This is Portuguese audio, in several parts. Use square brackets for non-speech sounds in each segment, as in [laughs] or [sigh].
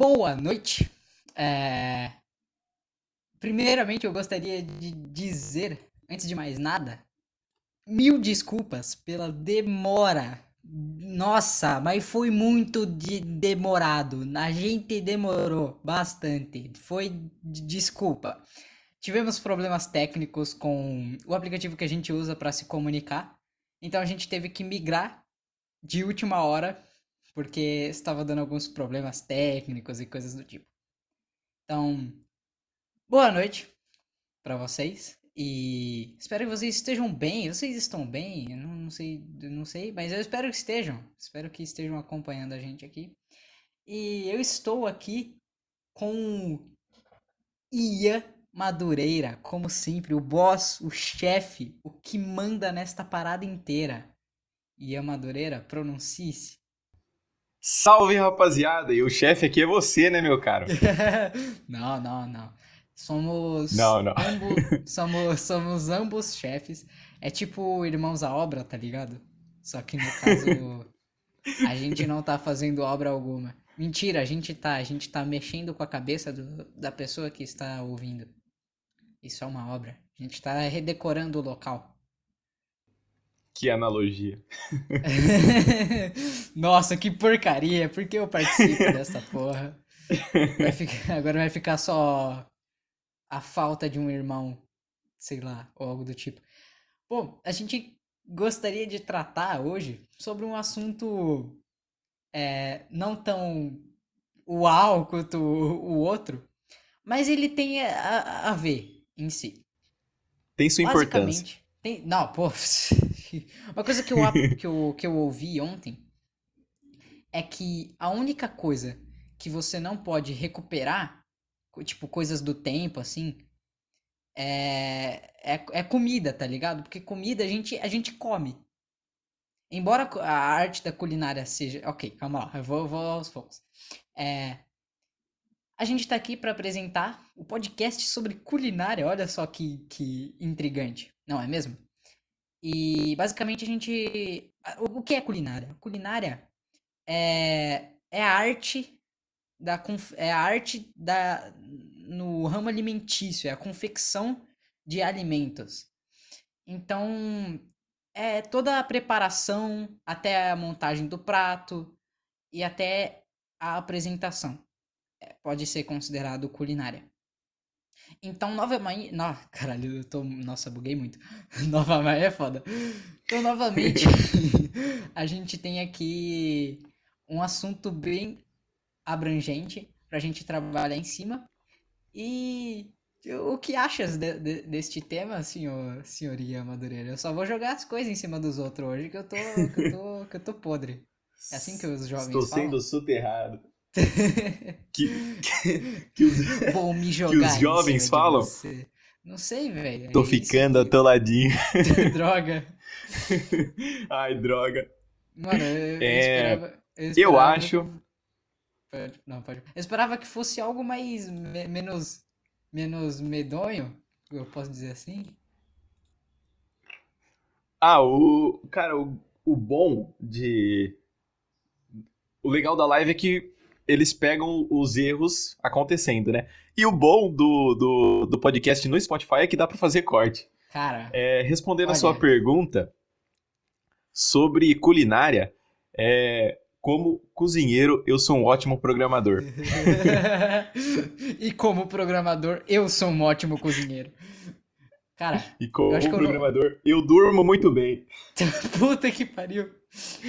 Boa noite. É... Primeiramente, eu gostaria de dizer, antes de mais nada, mil desculpas pela demora. Nossa, mas foi muito de demorado. A gente demorou bastante. Foi desculpa. Tivemos problemas técnicos com o aplicativo que a gente usa para se comunicar. Então a gente teve que migrar de última hora porque estava dando alguns problemas técnicos e coisas do tipo. Então, boa noite para vocês e espero que vocês estejam bem. Vocês estão bem? Eu não, não sei, não sei, mas eu espero que estejam. Espero que estejam acompanhando a gente aqui. E eu estou aqui com Ia Madureira, como sempre, o boss, o chefe, o que manda nesta parada inteira. Ia Madureira, pronuncie-se. Salve, rapaziada! E o chefe aqui é você, né, meu caro? [laughs] não, não, não. Somos. Não, não. Ambos, [laughs] somos, somos ambos chefes. É tipo irmãos à obra, tá ligado? Só que no caso. a gente não tá fazendo obra alguma. Mentira, a gente tá. A gente tá mexendo com a cabeça do, da pessoa que está ouvindo. Isso é uma obra. A gente tá redecorando o local. Que analogia. [laughs] Nossa, que porcaria. Por que eu participo [laughs] dessa porra? Vai ficar, agora vai ficar só a falta de um irmão, sei lá, ou algo do tipo. Bom, a gente gostaria de tratar hoje sobre um assunto é, não tão uau quanto o, outro, mas ele tem a, a ver em si. Tem sua importância. Tem, não, pô. [laughs] Uma coisa que eu, [laughs] que, eu, que eu ouvi ontem é que a única coisa que você não pode recuperar, tipo, coisas do tempo, assim, é, é, é comida, tá ligado? Porque comida a gente, a gente come. Embora a arte da culinária seja. Ok, calma lá, eu vou, vou aos poucos. É, a gente tá aqui para apresentar o podcast sobre culinária. Olha só que, que intrigante, não é mesmo? E basicamente a gente. O que é culinária? Culinária é, é a arte da é a arte da no ramo alimentício, é a confecção de alimentos. Então, é toda a preparação até a montagem do prato e até a apresentação. É, pode ser considerado culinária. Então, novamente. No, caralho, eu tô. Nossa, buguei muito. [laughs] novamente é foda. Então, novamente, [laughs] a gente tem aqui um assunto bem abrangente pra gente trabalhar em cima. E o que achas de, de, deste tema, senhor, senhoria Madureira? Eu só vou jogar as coisas em cima dos outros hoje que eu tô, que eu tô, que eu tô podre. É assim que os jovens Estou falam? sendo soterrado. Que, que, [laughs] que, os, que os jovens falam? Não sei, velho. Tô é ficando atoladinho. [laughs] droga. [laughs] Ai, droga. Mano, eu, eu, é... esperava, eu, esperava, eu acho. Não, pode. Eu esperava que fosse algo mais. Me, menos. Menos medonho. Eu posso dizer assim? Ah, o. Cara, o, o bom de. O legal da live é que eles pegam os erros acontecendo, né? E o bom do, do, do podcast no Spotify é que dá para fazer corte. Cara. É, respondendo olha. a sua pergunta sobre culinária, é, como cozinheiro, eu sou um ótimo programador. [laughs] e como programador, eu sou um ótimo cozinheiro. Cara, e como eu programador, eu, não... eu durmo muito bem. [laughs] Puta que pariu.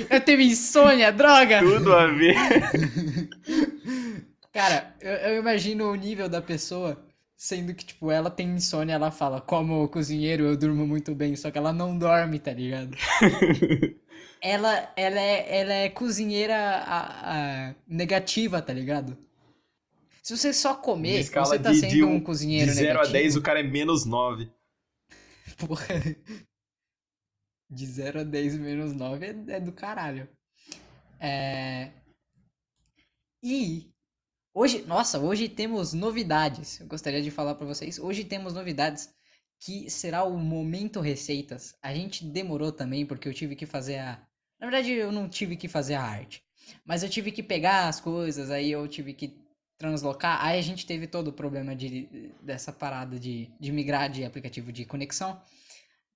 Eu tenho insônia, droga! Tudo a ver. [laughs] Cara, eu, eu, imagino o nível da pessoa, sendo que, tipo, ela tem insônia, ela fala, como cozinheiro, eu durmo muito bem, só que ela não dorme, tá ligado? [laughs] ela, ela, é, ela é cozinheira a, a, negativa, tá ligado? Se você só comer, você tá de, sendo de um, um, cozinheiro de 0 negativo. a 10, o cara é menos 9. [laughs] Porra. De 0 a 10 menos 9 é, é do caralho. É... E hoje, nossa, hoje temos novidades. Eu gostaria de falar para vocês. Hoje temos novidades que será o momento receitas. A gente demorou também porque eu tive que fazer a Na verdade, eu não tive que fazer a arte, mas eu tive que pegar as coisas, aí eu tive que translocar, aí a gente teve todo o problema de, dessa parada de, de migrar de aplicativo de conexão.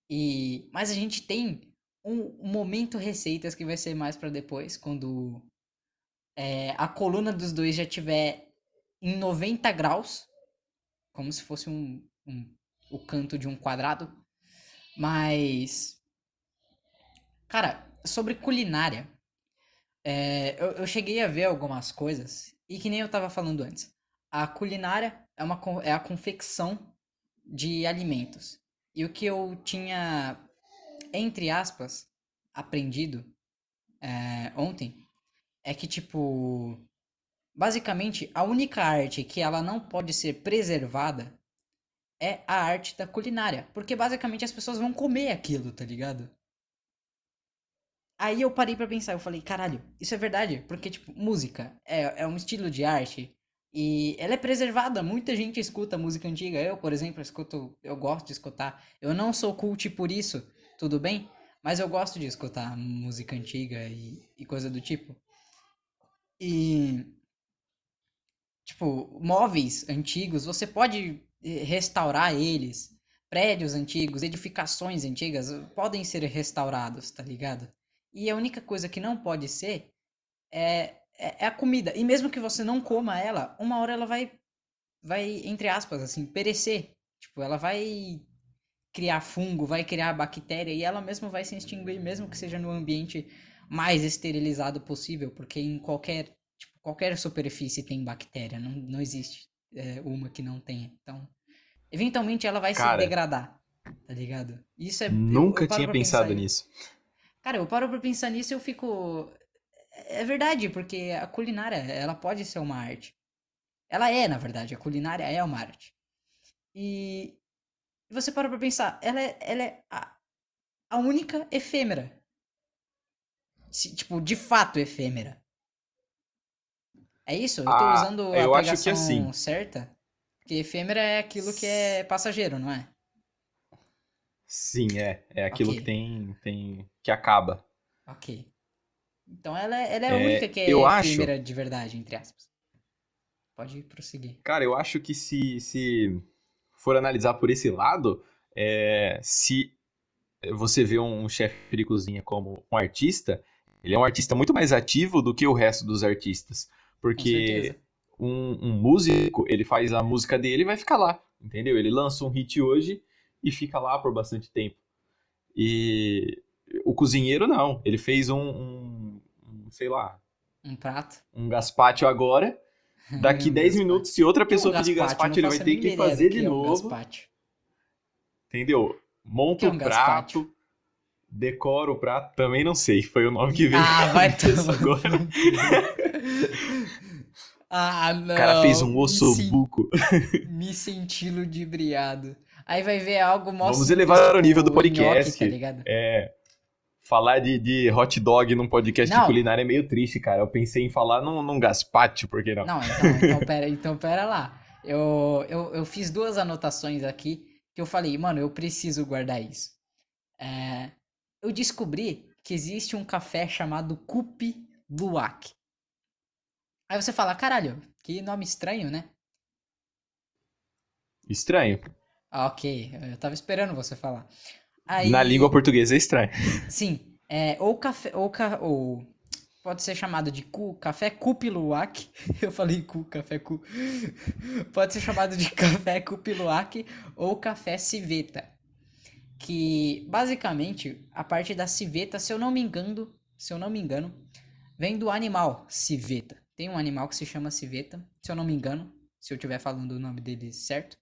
E, mas a gente tem um, momento receitas que vai ser mais para depois, quando é, a coluna dos dois já tiver em 90 graus, como se fosse um, um o canto de um quadrado. Mas, cara, sobre culinária, é, eu, eu cheguei a ver algumas coisas e que nem eu tava falando antes. A culinária é, uma, é a confecção de alimentos. E o que eu tinha, entre aspas, aprendido é, ontem é que, tipo, basicamente a única arte que ela não pode ser preservada é a arte da culinária. Porque basicamente as pessoas vão comer aquilo, tá ligado? Aí eu parei para pensar, eu falei, caralho, isso é verdade? Porque, tipo, música é, é um estilo de arte e ela é preservada. Muita gente escuta música antiga. Eu, por exemplo, escuto, eu gosto de escutar. Eu não sou cult por isso, tudo bem? Mas eu gosto de escutar música antiga e, e coisa do tipo. E. Tipo, móveis antigos, você pode eh, restaurar eles. Prédios antigos, edificações antigas podem ser restaurados, tá ligado? E a única coisa que não pode ser é, é, é, a comida. E mesmo que você não coma ela, uma hora ela vai, vai entre aspas, assim, perecer. Tipo, ela vai criar fungo, vai criar bactéria e ela mesma vai se extinguir, mesmo que seja no ambiente mais esterilizado possível, porque em qualquer, tipo, qualquer superfície tem bactéria, não, não existe é, uma que não tenha. Então, eventualmente ela vai Cara, se degradar, tá ligado? Isso é. Nunca eu, eu tinha pensado nisso. Cara, eu paro pra pensar nisso e eu fico. É verdade, porque a culinária, ela pode ser uma arte. Ela é, na verdade, a culinária é uma arte. E você para pra pensar, ela é, ela é a, a única efêmera. Tipo, de fato efêmera. É isso? Eu tô ah, usando a eu acho que assim. certa? Porque efêmera é aquilo que é passageiro, não é? Sim, é. É aquilo okay. que tem, tem. que acaba. Ok. Então ela, é, ela é a é, única que é eu efêmera acho... de verdade, entre aspas. Pode prosseguir. Cara, eu acho que se, se for analisar por esse lado, é, se você vê um chefe de cozinha como um artista, ele é um artista muito mais ativo do que o resto dos artistas. Porque um, um, músico, ele faz a música dele e vai ficar lá, entendeu? Ele lança um hit hoje e fica lá por bastante tempo. E o cozinheiro não, ele fez um, um, um sei lá, um prato, um gazpacho agora. Daqui [laughs] 10 minutos, se outra pessoa um pedir gazpacho, ele vai ter que fazer de é novo. entendeu? Monta é um o prato, decora o prato, também não sei, foi o nome que veio. Ah, vai agora. [laughs] ah, não. O cara fez um ossobuco. Me, [laughs] senti ludibriado. Aí vai ver algo mostra Vamos elevar o nível do podcast. Nhoque, tá é. Falar de, de hot dog num podcast não. de culinária é meio triste, cara. Eu pensei em falar num, num gaspacho, por que não? Não, então, então, pera, então pera lá. Eu, eu, eu fiz duas anotações aqui que eu falei, mano, eu preciso guardar isso. É, eu descobri que existe um café chamado Cupi Luwak. Aí você fala, caralho, que nome estranho, né? Estranho. Ah, ok. Eu tava esperando você falar. Aí... Na língua portuguesa é estranho. Sim. É, ou café. Ou, ca... ou pode ser chamado de cu, café cupiluac. [laughs] Eu falei cu, café cu. pode ser chamado de [laughs] café cupiluac ou café civeta. Que basicamente a parte da civeta, se eu não me engano, se eu não me engano, vem do animal civeta. Tem um animal que se chama civeta, se eu não me engano, se eu estiver falando o nome dele certo.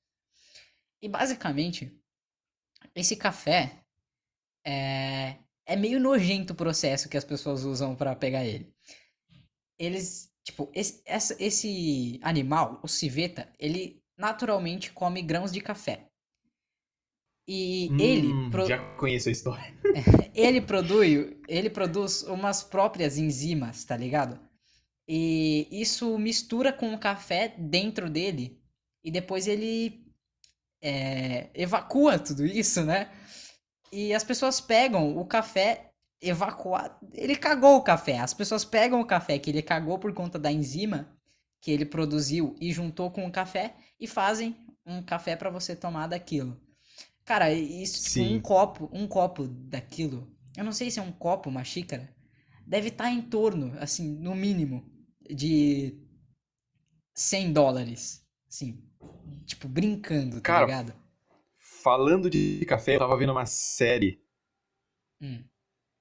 E basicamente, esse café é, é meio nojento o processo que as pessoas usam para pegar ele. Eles, tipo, esse, essa, esse animal, o civeta, ele naturalmente come grãos de café. E hum, ele. Pro... Já conheço a história. [laughs] ele produz, ele produz umas próprias enzimas, tá ligado? E isso mistura com o café dentro dele. E depois ele é, evacua tudo isso, né? E as pessoas pegam o café evacuado. Ele cagou o café. As pessoas pegam o café que ele cagou por conta da enzima que ele produziu e juntou com o café e fazem um café para você tomar daquilo. Cara, isso, tipo, um Sim. copo, um copo daquilo. Eu não sei se é um copo, uma xícara. Deve estar em torno, assim, no mínimo, de 100 dólares. Assim, tipo, brincando, tá Cara, ligado? Falando de café, eu tava vendo uma série. Hum.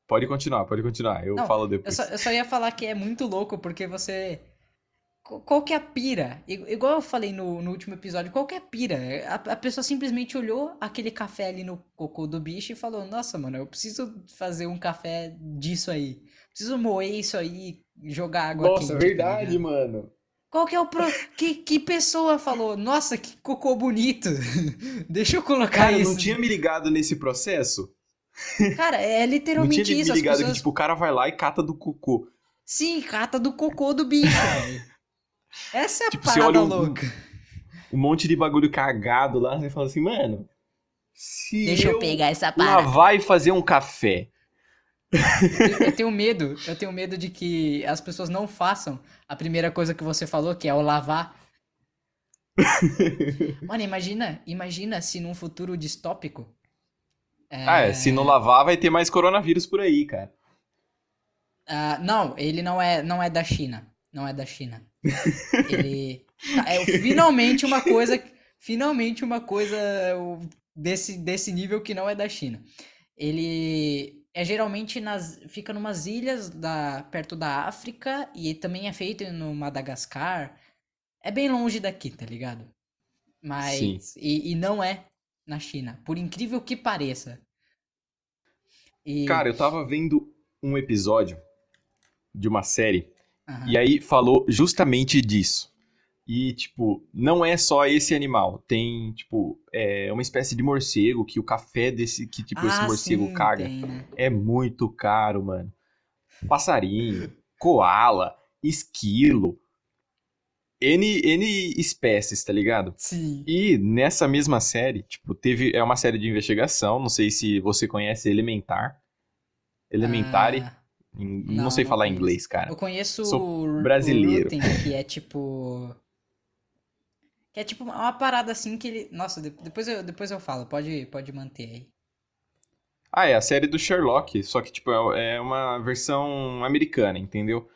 Pode continuar, pode continuar. Eu Não, falo Eu depois. só, eu só ia falar que é muito louco porque você. Qu- Qual que é a pira? Igual eu falei no, no último episódio, qual que é a pira? A, a pessoa simplesmente olhou aquele café ali no cocô do bicho e falou: Nossa, mano, eu preciso fazer um café disso aí. Preciso moer isso aí e jogar água Nossa, quente, tá verdade, ligado? mano. Qual que é o pro... que, que pessoa falou? Nossa, que cocô bonito. [laughs] Deixa eu colocar Cara, eu isso. não tinha me ligado nesse processo. Cara, é Não literalmente tinha me isso. As ligado pessoas que, tipo, o cara vai lá e cata do cocô. Sim, cata do cocô do bicho. [laughs] Essa é a Tipo, você parada olha um- louca. Um monte de bagulho cagado lá, você fala assim, mano. Se Deixa eu eu pegar essa parada. lavar e fazer um café. Eu, eu tenho medo, eu tenho medo de que as pessoas não façam a primeira coisa que você falou, que é o lavar. [laughs] Mano, imagina, imagina se num futuro distópico. é, Ah, é, se não lavar, vai ter mais coronavírus por aí, cara. ah, não, ele não é, não é da China. Não é da China. Ele. É [laughs] finalmente uma coisa. Finalmente uma coisa desse, desse nível que não é da China. Ele é geralmente nas. Fica numas ilhas da, perto da África e também é feito no Madagascar. É bem longe daqui, tá ligado? Mas. E, e não é na China. Por incrível que pareça. E, Cara, eu tava vendo um episódio de uma série aham. e aí falou justamente disso. E, tipo, não é só esse animal. Tem, tipo, é uma espécie de morcego que o café desse, que, tipo, esse Ah, morcego sim, caga tem, né? é muito caro, mano. Passarinho, koala, esquilo, N, N espécies, tá ligado? Sim. E nessa mesma série, tipo, teve. É uma série de investigação. Não sei se você conhece Elementar. Elementary. Ah, não, não, sei não falar conheço. inglês, cara. Eu conheço Sou brasileiro. Rooting, que é tipo. Que é tipo uma parada assim que ele. Nossa, de- depois eu, depois eu falo, pode, pode manter aí. Ah, é a série do Sherlock, só que, tipo, é é uma versão americana, entendeu?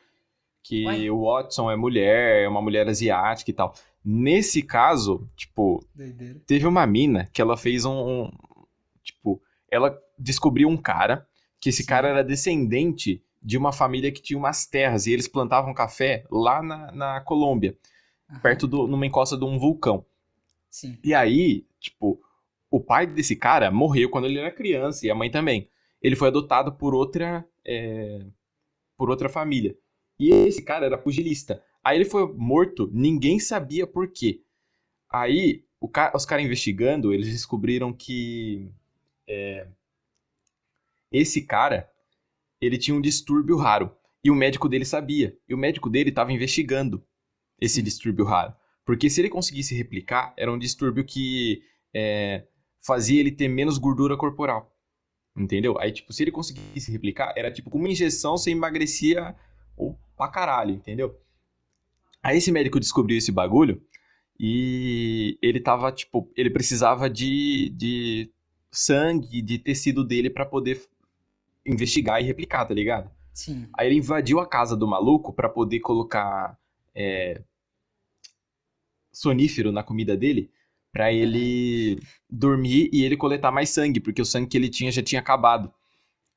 Que Ué? o Watson é mulher, é uma mulher asiática e tal. Nesse caso, tipo, Doideira. teve uma mina que ela fez um, um- tipo, ela descobriu um cara que esse Sim. cara era descendente de uma família que tinha umas terras e eles plantavam café lá na, na Colômbia, Perto do numa encosta de um vulcão. Sim. E aí, tipo, o pai desse cara morreu quando ele era criança e a mãe também. Ele foi adotado por outra, é, por outra família. E esse cara era pugilista. Aí ele foi morto, ninguém sabia por quê. Aí o ca- os caras investigando, eles descobriram que é, esse cara ele tinha um distúrbio raro e o médico dele sabia. E o médico dele estava investigando esse distúrbio raro. Porque se ele conseguisse replicar, era um distúrbio que é, fazia ele ter menos gordura corporal. Entendeu? Aí, tipo, se ele conseguisse replicar, era tipo com uma injeção você emagrecia ou pra caralho, entendeu? Aí esse médico descobriu esse bagulho e ele tava, tipo, ele precisava de, de sangue, de tecido dele pra poder investigar e replicar, tá ligado? Sim. Aí ele invadiu a casa do maluco pra poder colocar é, sonífero na comida dele pra ele dormir e ele coletar mais sangue, porque o sangue que ele tinha já tinha acabado.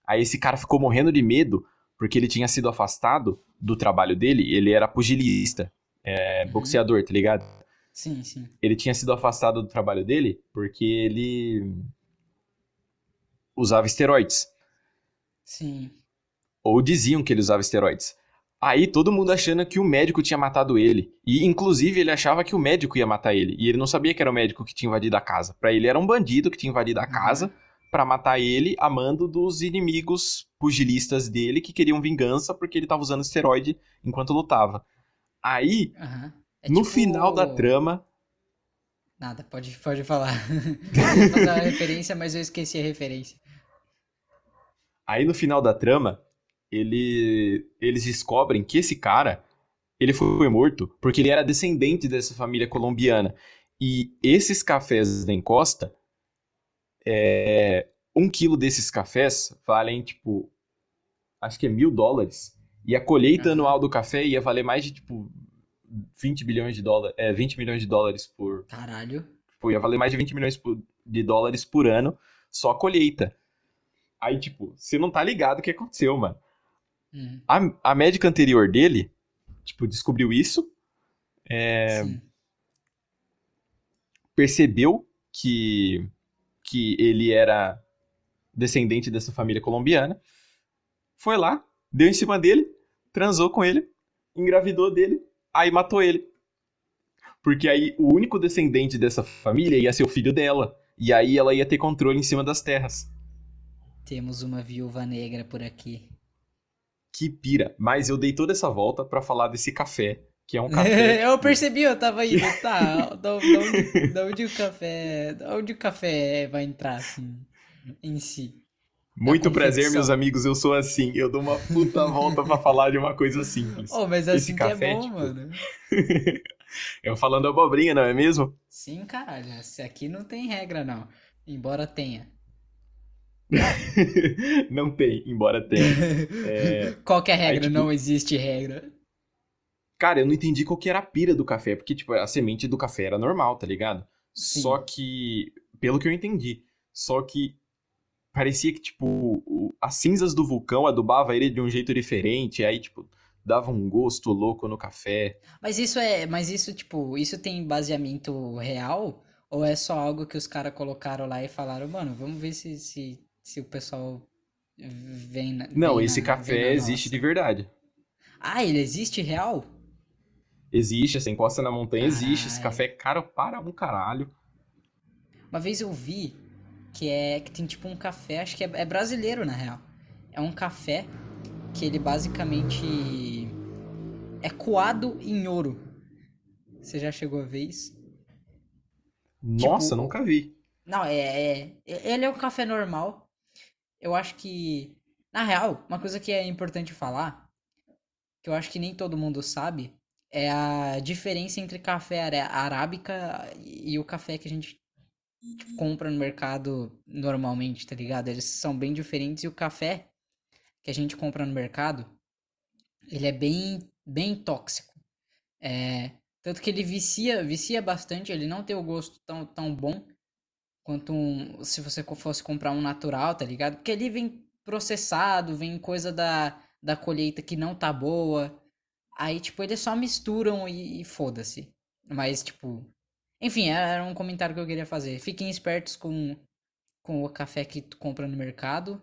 Aí esse cara ficou morrendo de medo porque ele tinha sido afastado do trabalho dele, ele era pugilista, é, Uhum. boxeador, tá ligado? Sim, sim. Ele tinha sido afastado do trabalho dele porque ele usava esteroides. Sim. Ou diziam que ele usava esteroides. Aí todo mundo achando que o médico tinha matado ele. E inclusive ele achava que o médico ia matar ele. E ele não sabia que era o médico que tinha invadido a casa. Pra ele era um bandido que tinha invadido a Uhum. casa pra matar ele a mando dos inimigos pugilistas dele que queriam vingança porque ele tava usando esteroide enquanto lutava. Aí, Aham. É no tipo- final da trama, Nada, pode, pode falar. [laughs] Eu ia fazer uma referência, mas eu esqueci a referência. Aí no final da trama, ele, eles descobrem que esse cara ele foi morto porque ele era descendente dessa família colombiana. E esses cafés da encosta, é, um quilo desses cafés valem, tipo, acho que é mil dólares. E a colheita anual do café ia valer mais de, tipo, 20 bilhões de dólares, é, 20 milhões de dólares por... Caralho. Tipo, ia valer mais de 20 milhões de dólares por ano só a colheita. Aí, tipo, você não tá ligado o que aconteceu, mano. Hum. A, a médica anterior dele, tipo, descobriu isso. É, percebeu que, que ele era descendente dessa família colombiana. Foi lá, deu em cima dele, transou com ele, engravidou dele, aí matou ele. Porque aí o único descendente dessa família ia ser o filho dela. E aí ela ia ter controle em cima das terras. Temos uma viúva negra por aqui. Que pira. Mas eu dei toda essa volta pra falar desse café, que é um [laughs] café. eu percebi, eu tava indo, tá? Da, onde, da onde o café. Da onde o café vai entrar, assim, em si? Muito prazer, meus amigos. Eu sou assim. Eu dou uma puta volta pra falar de uma coisa simples. Oh, mas Esse assim que café, é bom, tipo, mano. [laughs] eu falando abobrinha, não é mesmo? Sim, caralho. Esse aqui não tem regra, não. Embora tenha. [laughs] não tem, embora tenha. [laughs] É, Qual é a regra? tipo- Não existe regra. Cara, eu não entendi qual que era a pira do café, porque, tipo, a semente do café era normal, tá ligado? Sim. Só que, pelo que eu entendi, só que parecia que, tipo, as cinzas do vulcão adubava ele de um jeito diferente, aí, tipo, dava um gosto louco no café. Mas isso é. Mas isso, tipo, isso tem baseamento real? Ou é só algo que os caras colocaram lá e falaram, mano, vamos ver se, se, se o pessoal vem na. Não, vem esse na- café existe nossa? de verdade. Ah, ele existe real? Existe, essa encosta na montanha existe, esse café é caro para um caralho. Uma vez eu vi que é que tem tipo um café, acho que é, é brasileiro na real. É um café que ele basicamente é coado em ouro. Você já chegou a ver isso? Nossa, Tipo, nunca vi. Não, é, é. Ele é um café normal. Eu acho que. Na real, uma coisa que é importante falar, que eu acho que nem todo mundo sabe, é a diferença entre café arábica e o café que a gente compra no mercado normalmente, tá ligado? Eles são bem diferentes e o café que a gente compra no mercado, ele é bem, bem tóxico. É, tanto que ele vicia, vicia bastante, ele não tem o gosto tão, tão bom quanto um, se você fosse comprar um natural, tá ligado? Porque ali vem processado, vem coisa da, da colheita que não tá boa. Aí, tipo, eles só misturam e, e foda-se. Mas, tipo. Enfim, era um comentário que eu queria fazer. Fiquem espertos com, com o café que tu compra no mercado.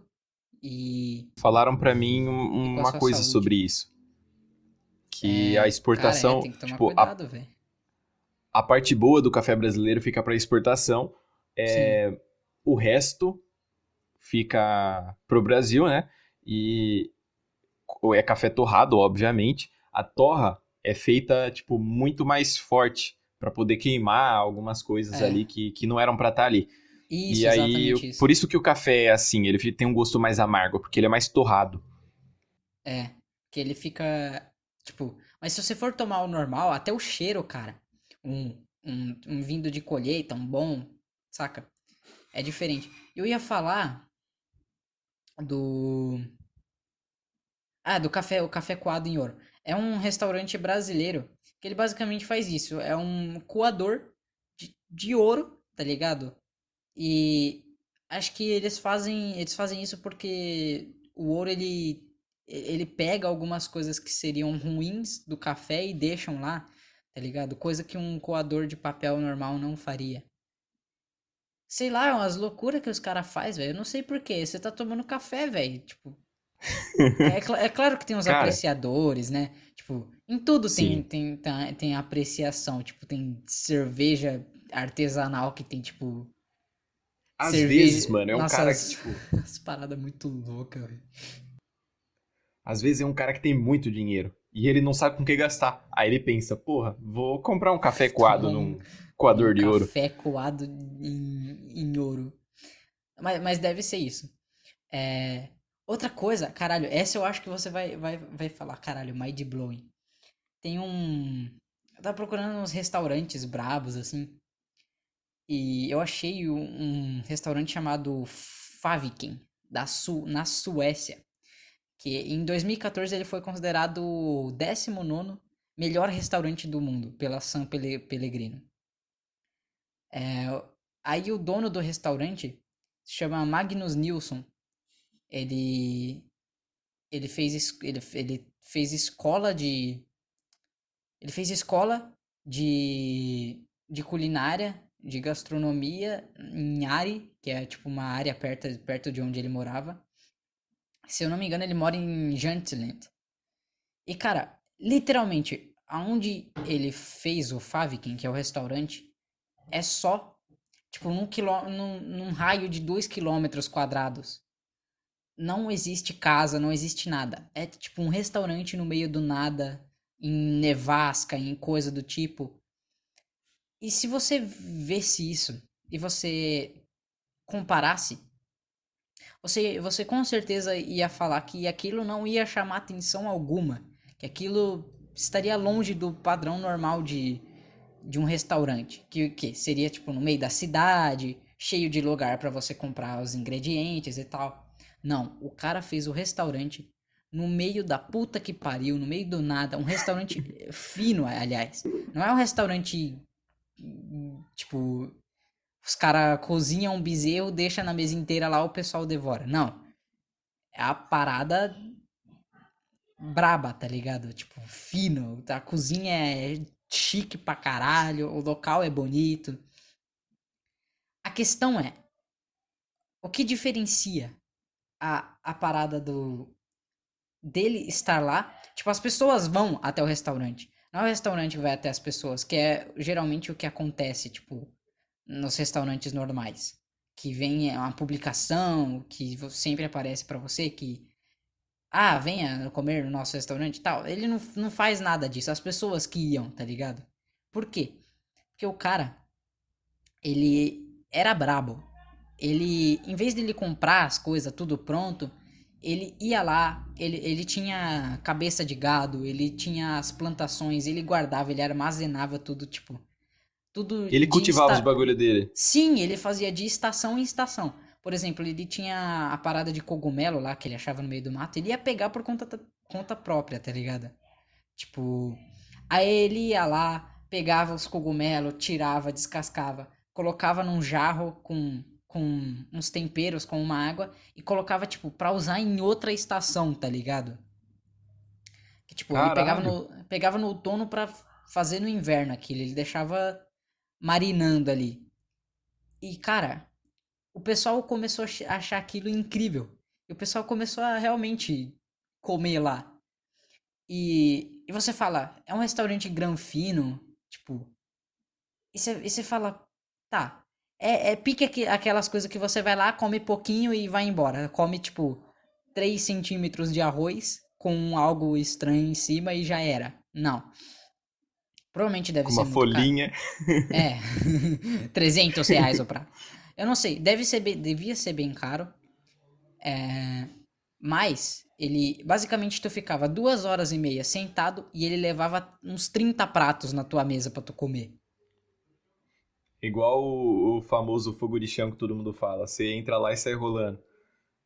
E. Falaram pra mim um- a uma coisa saúde. sobre isso. Que É, a exportação, Cara, é, tipo, a, cuidado, velho. a parte boa do café brasileiro fica pra exportação, é, o resto fica pro Brasil, né? E é café torrado, obviamente. A torra é feita, tipo, muito mais forte pra poder queimar algumas coisas É. ali que, que não eram pra estar ali. Isso, e aí, eu- isso. por isso que o café é assim, ele tem um gosto mais amargo, porque ele é mais torrado. É, que ele fica, tipo, mas se você for tomar o normal, até o cheiro, cara, um, um, um vindo de colheita, um bom, saca? É diferente. Eu ia falar do... Ah, do café, o café coado em ouro. É um restaurante brasileiro que ele basicamente faz isso. É um coador de, de ouro, tá ligado? E acho que eles fazem, eles fazem isso porque o ouro ele ele pega algumas coisas que seriam ruins do café e deixam lá, tá ligado? Coisa que um coador de papel normal não faria. Sei lá, é umas loucuras que os caras fazem, velho. Eu não sei por quê. Você tá tomando café, velho. Tipo. É, cla- é claro que tem os [laughs] Cara. apreciadores, né? Tipo, em tudo tem, tem, tem, tem apreciação. Tipo, tem cerveja artesanal que tem, tipo. Às cerveja- vezes, mano, é um Nossa, cara as- que, tipo, [laughs] As paradas muito loucas, velho. às vezes é um cara que tem muito dinheiro e ele não sabe com o que gastar. Aí ele pensa, porra, vou comprar um café [laughs] coado Um- num coador de um ouro. Café coado em, em ouro. Mas, mas deve ser isso. É, outra coisa, caralho, essa eu acho que você vai, vai, vai falar, caralho, mind blowing. tem um. Eu tava procurando uns restaurantes brabos, assim. E eu achei um, um restaurante chamado Faviken, da Su na Suécia. Que em 2014 ele foi considerado o 19 melhor restaurante do mundo pela San Pellegrino. É, aí o dono do restaurante se chama Magnus Nilsson. Ele ele fez ele, ele fez escola de ele fez escola de de culinária, de gastronomia em Ari, que é tipo uma área perto perto de onde ele morava. Se eu não me engano, ele mora em Jantland. E cara, literalmente, aonde ele fez o Faviken, que é o restaurante, é só tipo num, num, num raio de 2 quilômetros quadrados não existe casa, não existe nada. É tipo um restaurante no meio do nada, em nevasca, em coisa do tipo. E se você visse isso e você comparasse, você, você com certeza ia falar que aquilo não ia chamar atenção alguma, que aquilo estaria longe do padrão normal de, de um restaurante, que, que seria tipo no meio da cidade, cheio de lugar para você comprar os ingredientes e tal. Não, o cara fez o restaurante no meio da puta que pariu, no meio do nada. Um restaurante [laughs] fino, aliás. Não é um restaurante. Tipo. Os caras cozinham um bezerro, deixa na mesa inteira lá, o pessoal devora. Não. É a parada braba, tá ligado? Tipo, fino. A cozinha é chique pra caralho, o local é bonito. A questão é: o que diferencia a, a parada do dele estar lá. Tipo, as pessoas vão até o restaurante. Não é o restaurante que vai até as pessoas, que é geralmente o que acontece, tipo, nos restaurantes normais. Que vem uma publicação que sempre aparece para você que. Ah, venha comer no nosso restaurante e tal. Ele não, não faz nada disso. As pessoas que iam, tá ligado? Por quê? Porque o cara. Ele era brabo ele, em vez de ele comprar as coisas tudo pronto, ele ia lá, ele, ele tinha cabeça de gado, ele tinha as plantações, ele guardava, ele armazenava tudo, tipo. Tudo ele cultivava esta... os bagulho dele. Sim, ele fazia de estação em estação. Por exemplo, ele tinha a parada de cogumelo lá que ele achava no meio do mato, ele ia pegar por conta, conta própria, tá ligado? Tipo. Aí ele ia lá, pegava os cogumelos, tirava, descascava, colocava num jarro com com uns temperos, com uma água, e colocava, tipo, pra usar em outra estação, tá ligado? Que, tipo, Caralho. ele pegava no, pegava no outono pra fazer no inverno aquilo, ele deixava marinando ali. E, cara, o pessoal começou a achar aquilo incrível. E o pessoal começou a realmente comer lá. E, e você fala, é um restaurante granfino, tipo. E você fala, tá, é, é pique aquelas coisas que você vai lá, come pouquinho e vai embora. Come, tipo, 3 centímetros de arroz com algo estranho em cima e já era. Não. Provavelmente deve ser uma folhinha. Caro. É. [laughs] 300 reais o prato. Eu não sei. Deve ser bem, devia ser bem caro. É, mas ele basicamente tu ficava duas horas e meia sentado e ele levava uns 30 pratos na tua mesa para tu comer. Igual o, o, famoso fogo de chão que todo mundo fala. Você entra lá e sai rolando.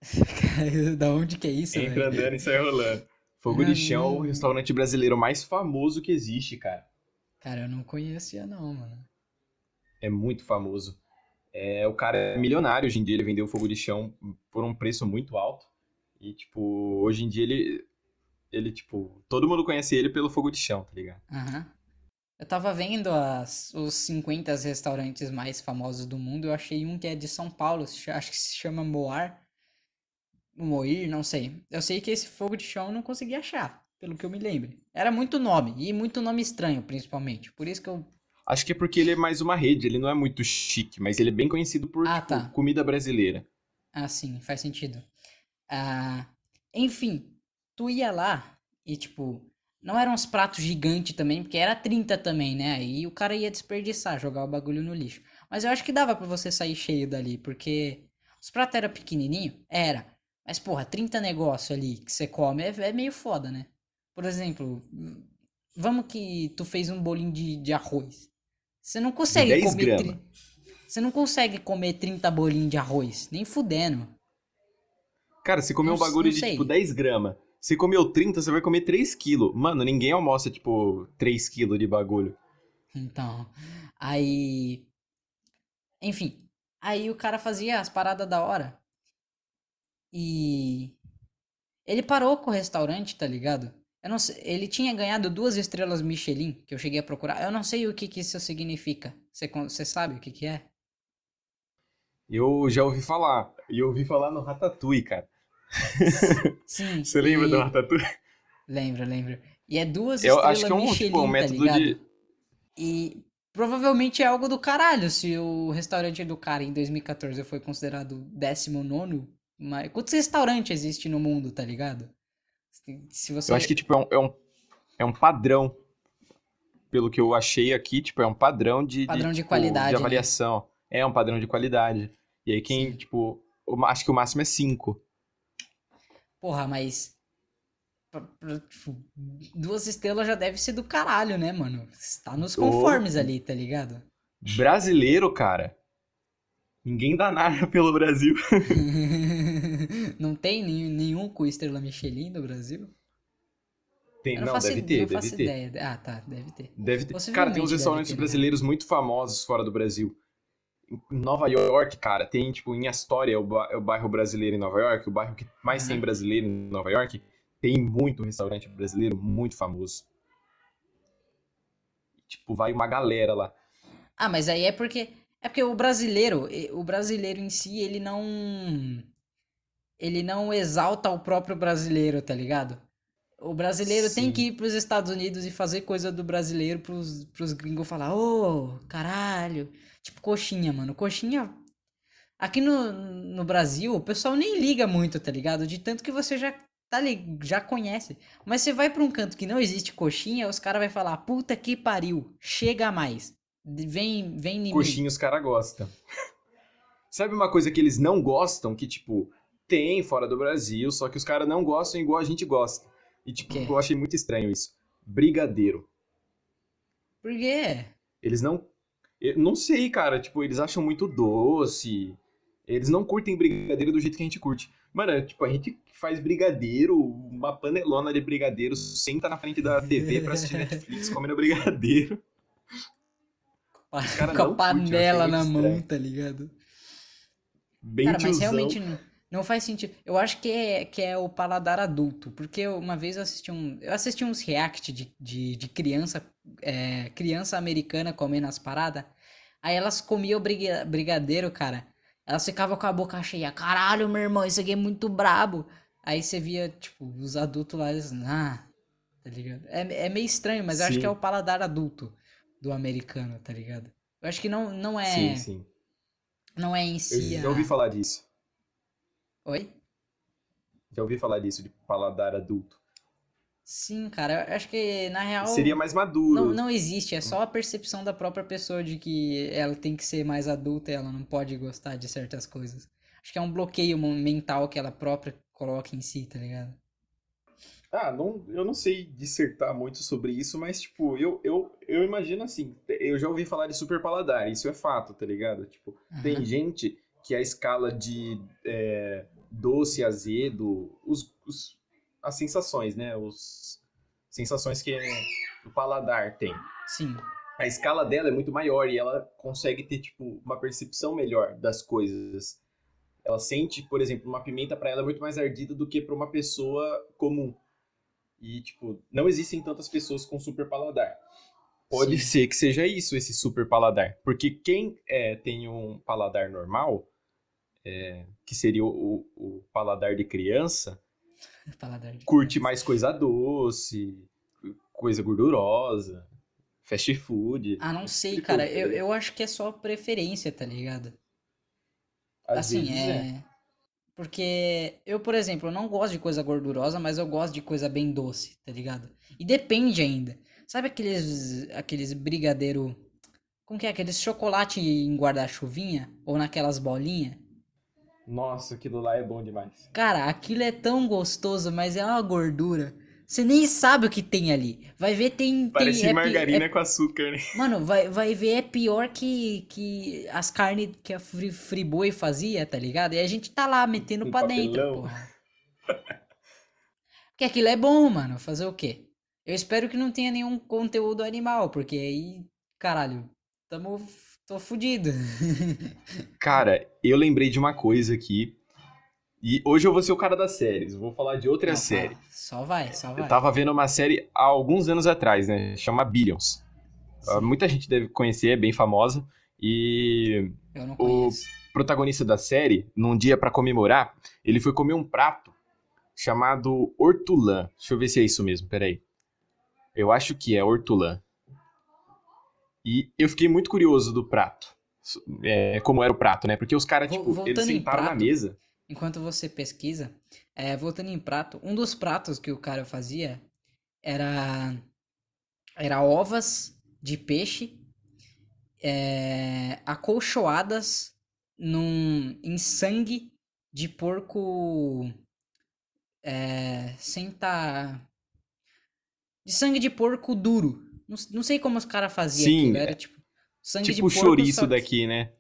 [laughs] da onde que é isso, Entra andando e sai rolando. Fogo de chão é o restaurante brasileiro mais famoso que existe, cara. Cara, eu não conhecia não, mano. É muito famoso. É, o cara é milionário hoje em dia, ele vendeu fogo de chão por um preço muito alto. E, tipo, hoje em dia ele. Ele, tipo, todo mundo conhece ele pelo fogo de chão, tá ligado? Uhum. Eu tava vendo as, os 50 restaurantes mais famosos do mundo. Eu achei um que é de São Paulo, acho que se chama Moar. Moir, não sei. Eu sei que esse fogo de chão eu não consegui achar, pelo que eu me lembro. Era muito nome, e muito nome estranho, principalmente. Por isso que eu. Acho que é porque ele é mais uma rede, ele não é muito chique, mas ele é bem conhecido por ah, tipo, tá. comida brasileira. Ah, sim, faz sentido. Ah, enfim, tu ia lá e, tipo, não eram uns pratos gigantes também, porque era 30 também, né? Aí o cara ia desperdiçar, jogar o bagulho no lixo. Mas eu acho que dava para você sair cheio dali, porque os pratos eram pequenininho? Era. Mas, porra, 30 negócio ali que você come é, é, meio foda, né? Por exemplo, Vamos que tu fez um bolinho de, de arroz. Você não consegue 10 comer. tri- Você não consegue comer 30 bolinhos de arroz. Nem fudendo. Cara, você comeu Não um bagulho de, tipo, 10 gramas. Você comeu 30, você vai comer 3 quilos. Mano, ninguém almoça, tipo, 3 quilos de bagulho. Então, aí. Enfim, aí o cara fazia as paradas da hora. E. Ele parou com o restaurante, tá ligado? Eu não sei, ele tinha ganhado duas estrelas Michelin, que eu cheguei a procurar. Eu não sei o que que isso significa. Você, sabe o que que é? Eu já ouvi falar. E eu ouvi falar no Ratatouille, cara. Sim. [laughs] Você lembra e... do Ratatouille? Lembro, lembro. E é duas Eu estrelas acho que é um, Michelin, tipo, um tá método ligado? de... E provavelmente é algo do caralho se o restaurante do cara em 2014 foi considerado 19. Mas quantos restaurantes existem no mundo, tá ligado? Se- você. Eu acho que, tipo, é um, é um, é um padrão. Pelo que eu achei aqui, tipo, é um padrão de... Padrão de tipo, qualidade, De né? avaliação. É um padrão de qualidade. E aí quem, Sim. tipo... Acho que o máximo é 5. Porra, mas. pra- pra- tipo, duas estrelas já deve ser do caralho, né, mano? Tá nos Ô. conformes ali, tá ligado? Brasileiro, cara. Ninguém dá nada [laughs] pelo Brasil. [laughs] não tem nenhum, nenhum com estrela Michelin no Brasil? Tem, não, não, deve ter, deve ter. ideia. Ah, tá, deve ter. Deve ter. Cara, tem uns restaurantes ter, né? brasileiros muito famosos fora do Brasil. Em Nova York, cara, tem, tipo, em Astoria, o, ba- é o bairro brasileiro em Nova York, o bairro que mais tem Aham. brasileiro em Nova York, tem muito restaurante brasileiro muito famoso. Tipo, vai uma galera lá. Ah, mas aí é porque é porque o brasileiro, o brasileiro em si, ele não ele não exalta o próprio brasileiro, tá ligado? O brasileiro tem Sim. que ir pros Estados Unidos e fazer coisa do brasileiro pros, pros gringos falar, ô, caralho. Tipo coxinha, mano. Coxinha. Aqui no, no Brasil, o pessoal nem liga muito, tá ligado? De tanto que você já tá já conhece. Mas você vai pra um canto que não existe coxinha, os caras vão falar, puta que pariu, chega mais. Vem, vem em. Coxinha os caras gostam. [laughs] Sabe uma coisa que eles não gostam, que, tipo, tem fora do Brasil, só que os caras não gostam igual a gente gosta. E, tipo, eu achei muito estranho isso. Brigadeiro. Por quê? Eles não. Eu não sei, cara. Tipo, eles acham muito doce. Eles não curtem brigadeiro do jeito que a gente curte. Mano, é, tipo, a gente faz brigadeiro, uma panelona de brigadeiro, senta na frente da TV pra assistir [laughs] Netflix comendo brigadeiro. Cara Com a curte, panela muito na mão, tá ligado? Bem Cara, mas tiozão. realmente não, não faz sentido. Eu acho que é, que é o paladar adulto. Porque eu- uma vez eu assisti um. Eu assisti uns react de, de, de criança. é, criança americana comendo as paradas. Aí elas comiam briga- brigadeiro, cara. Elas ficavam com a boca cheia. Caralho, meu irmão, isso aqui é muito brabo. Aí você via, tipo, os adultos lá, eles. Ah, tá ligado? É, é meio estranho, mas eu acho Sim. que é o paladar adulto do americano, tá ligado? Eu acho que não, não é. Sim, sim. Não é em Eu si. já a- ouvi falar disso. Oi? Já ouvi falar disso, de paladar adulto. Sim, cara, eu acho que na real Seria mais maduro. não, não existe, é só a percepção da própria pessoa de que ela tem que ser mais adulta e ela não pode gostar de certas coisas. Acho que é um bloqueio mental que ela própria coloca em si, tá ligado? Ah, não, eu não sei dissertar muito sobre isso, mas, tipo, eu, eu, eu imagino assim, eu já ouvi falar de super paladar, isso é fato, tá ligado? Tipo, tem Aham. gente que a escala de é, doce, azedo, os, os- as sensações, né? Os sensações que o paladar tem. Sim, A escala dela é muito maior e ela consegue ter, tipo, uma percepção melhor das coisas. Ela sente, por exemplo, uma pimenta pra ela é muito mais ardida do que pra uma pessoa comum. E, tipo, não existem tantas pessoas com super paladar. Pode Sim. ser que seja isso, esse super paladar. Porque quem é, tem um paladar normal, é, que seria o, o- paladar de criança, [laughs] paladar de curte criança. mais coisa doce, coisa gordurosa, fast food. Ah, não sei, Tipo, cara, eu, eu acho que é só preferência, tá ligado? Às Assim, vezes é. Porque eu, por exemplo, eu não gosto de coisa gordurosa, mas eu gosto de coisa bem doce, tá ligado? E depende ainda. Sabe aqueles aqueles brigadeiro, como que é? Aqueles chocolate em guarda-chuvinha ou naquelas bolinhas? Nossa, aquilo lá é bom demais. Cara, aquilo é tão gostoso, mas é uma gordura. Você nem sabe o que tem ali. Vai ver, tem. Parece tem, é, margarina é, com açúcar, né? [laughs] Mano, vai, vai ver, é pior que, que as carnes que a Free, Friboi fazia, tá ligado? E a gente tá lá metendo Um pra papelão. dentro, porra. [laughs] Porque aquilo é bom, mano. Fazer o quê? Eu espero que não tenha nenhum conteúdo animal, porque aí, caralho, tamo. tô fudido. [laughs] Cara, eu lembrei de uma coisa aqui. E hoje eu vou ser o cara das séries. Vou falar de outra Não, série. fala. Só vai, só vai. Eu tava vendo uma série há alguns anos atrás, né? Chama Billions. Ah, Sim, Muita gente deve conhecer, é bem famosa. E eu não o- protagonista da série, num dia pra comemorar, ele foi comer um prato chamado hortulã. Deixa eu ver se é isso mesmo, peraí. Eu acho que é hortulã. E eu fiquei muito curioso do prato. É, como era o prato, né? Porque os caras, tipo, eles voltando sentaram na prato, mesa. Enquanto você pesquisa, é, voltando em prato, um dos pratos que o cara fazia era era ovas de peixe é, acolchoadas num, em sangue de porco é, sem tá de sangue de porco duro. Não, não sei como os caras faziam Sim, aquilo, era tipo sangue de Tipo o porco chouriço só que- daqui, né?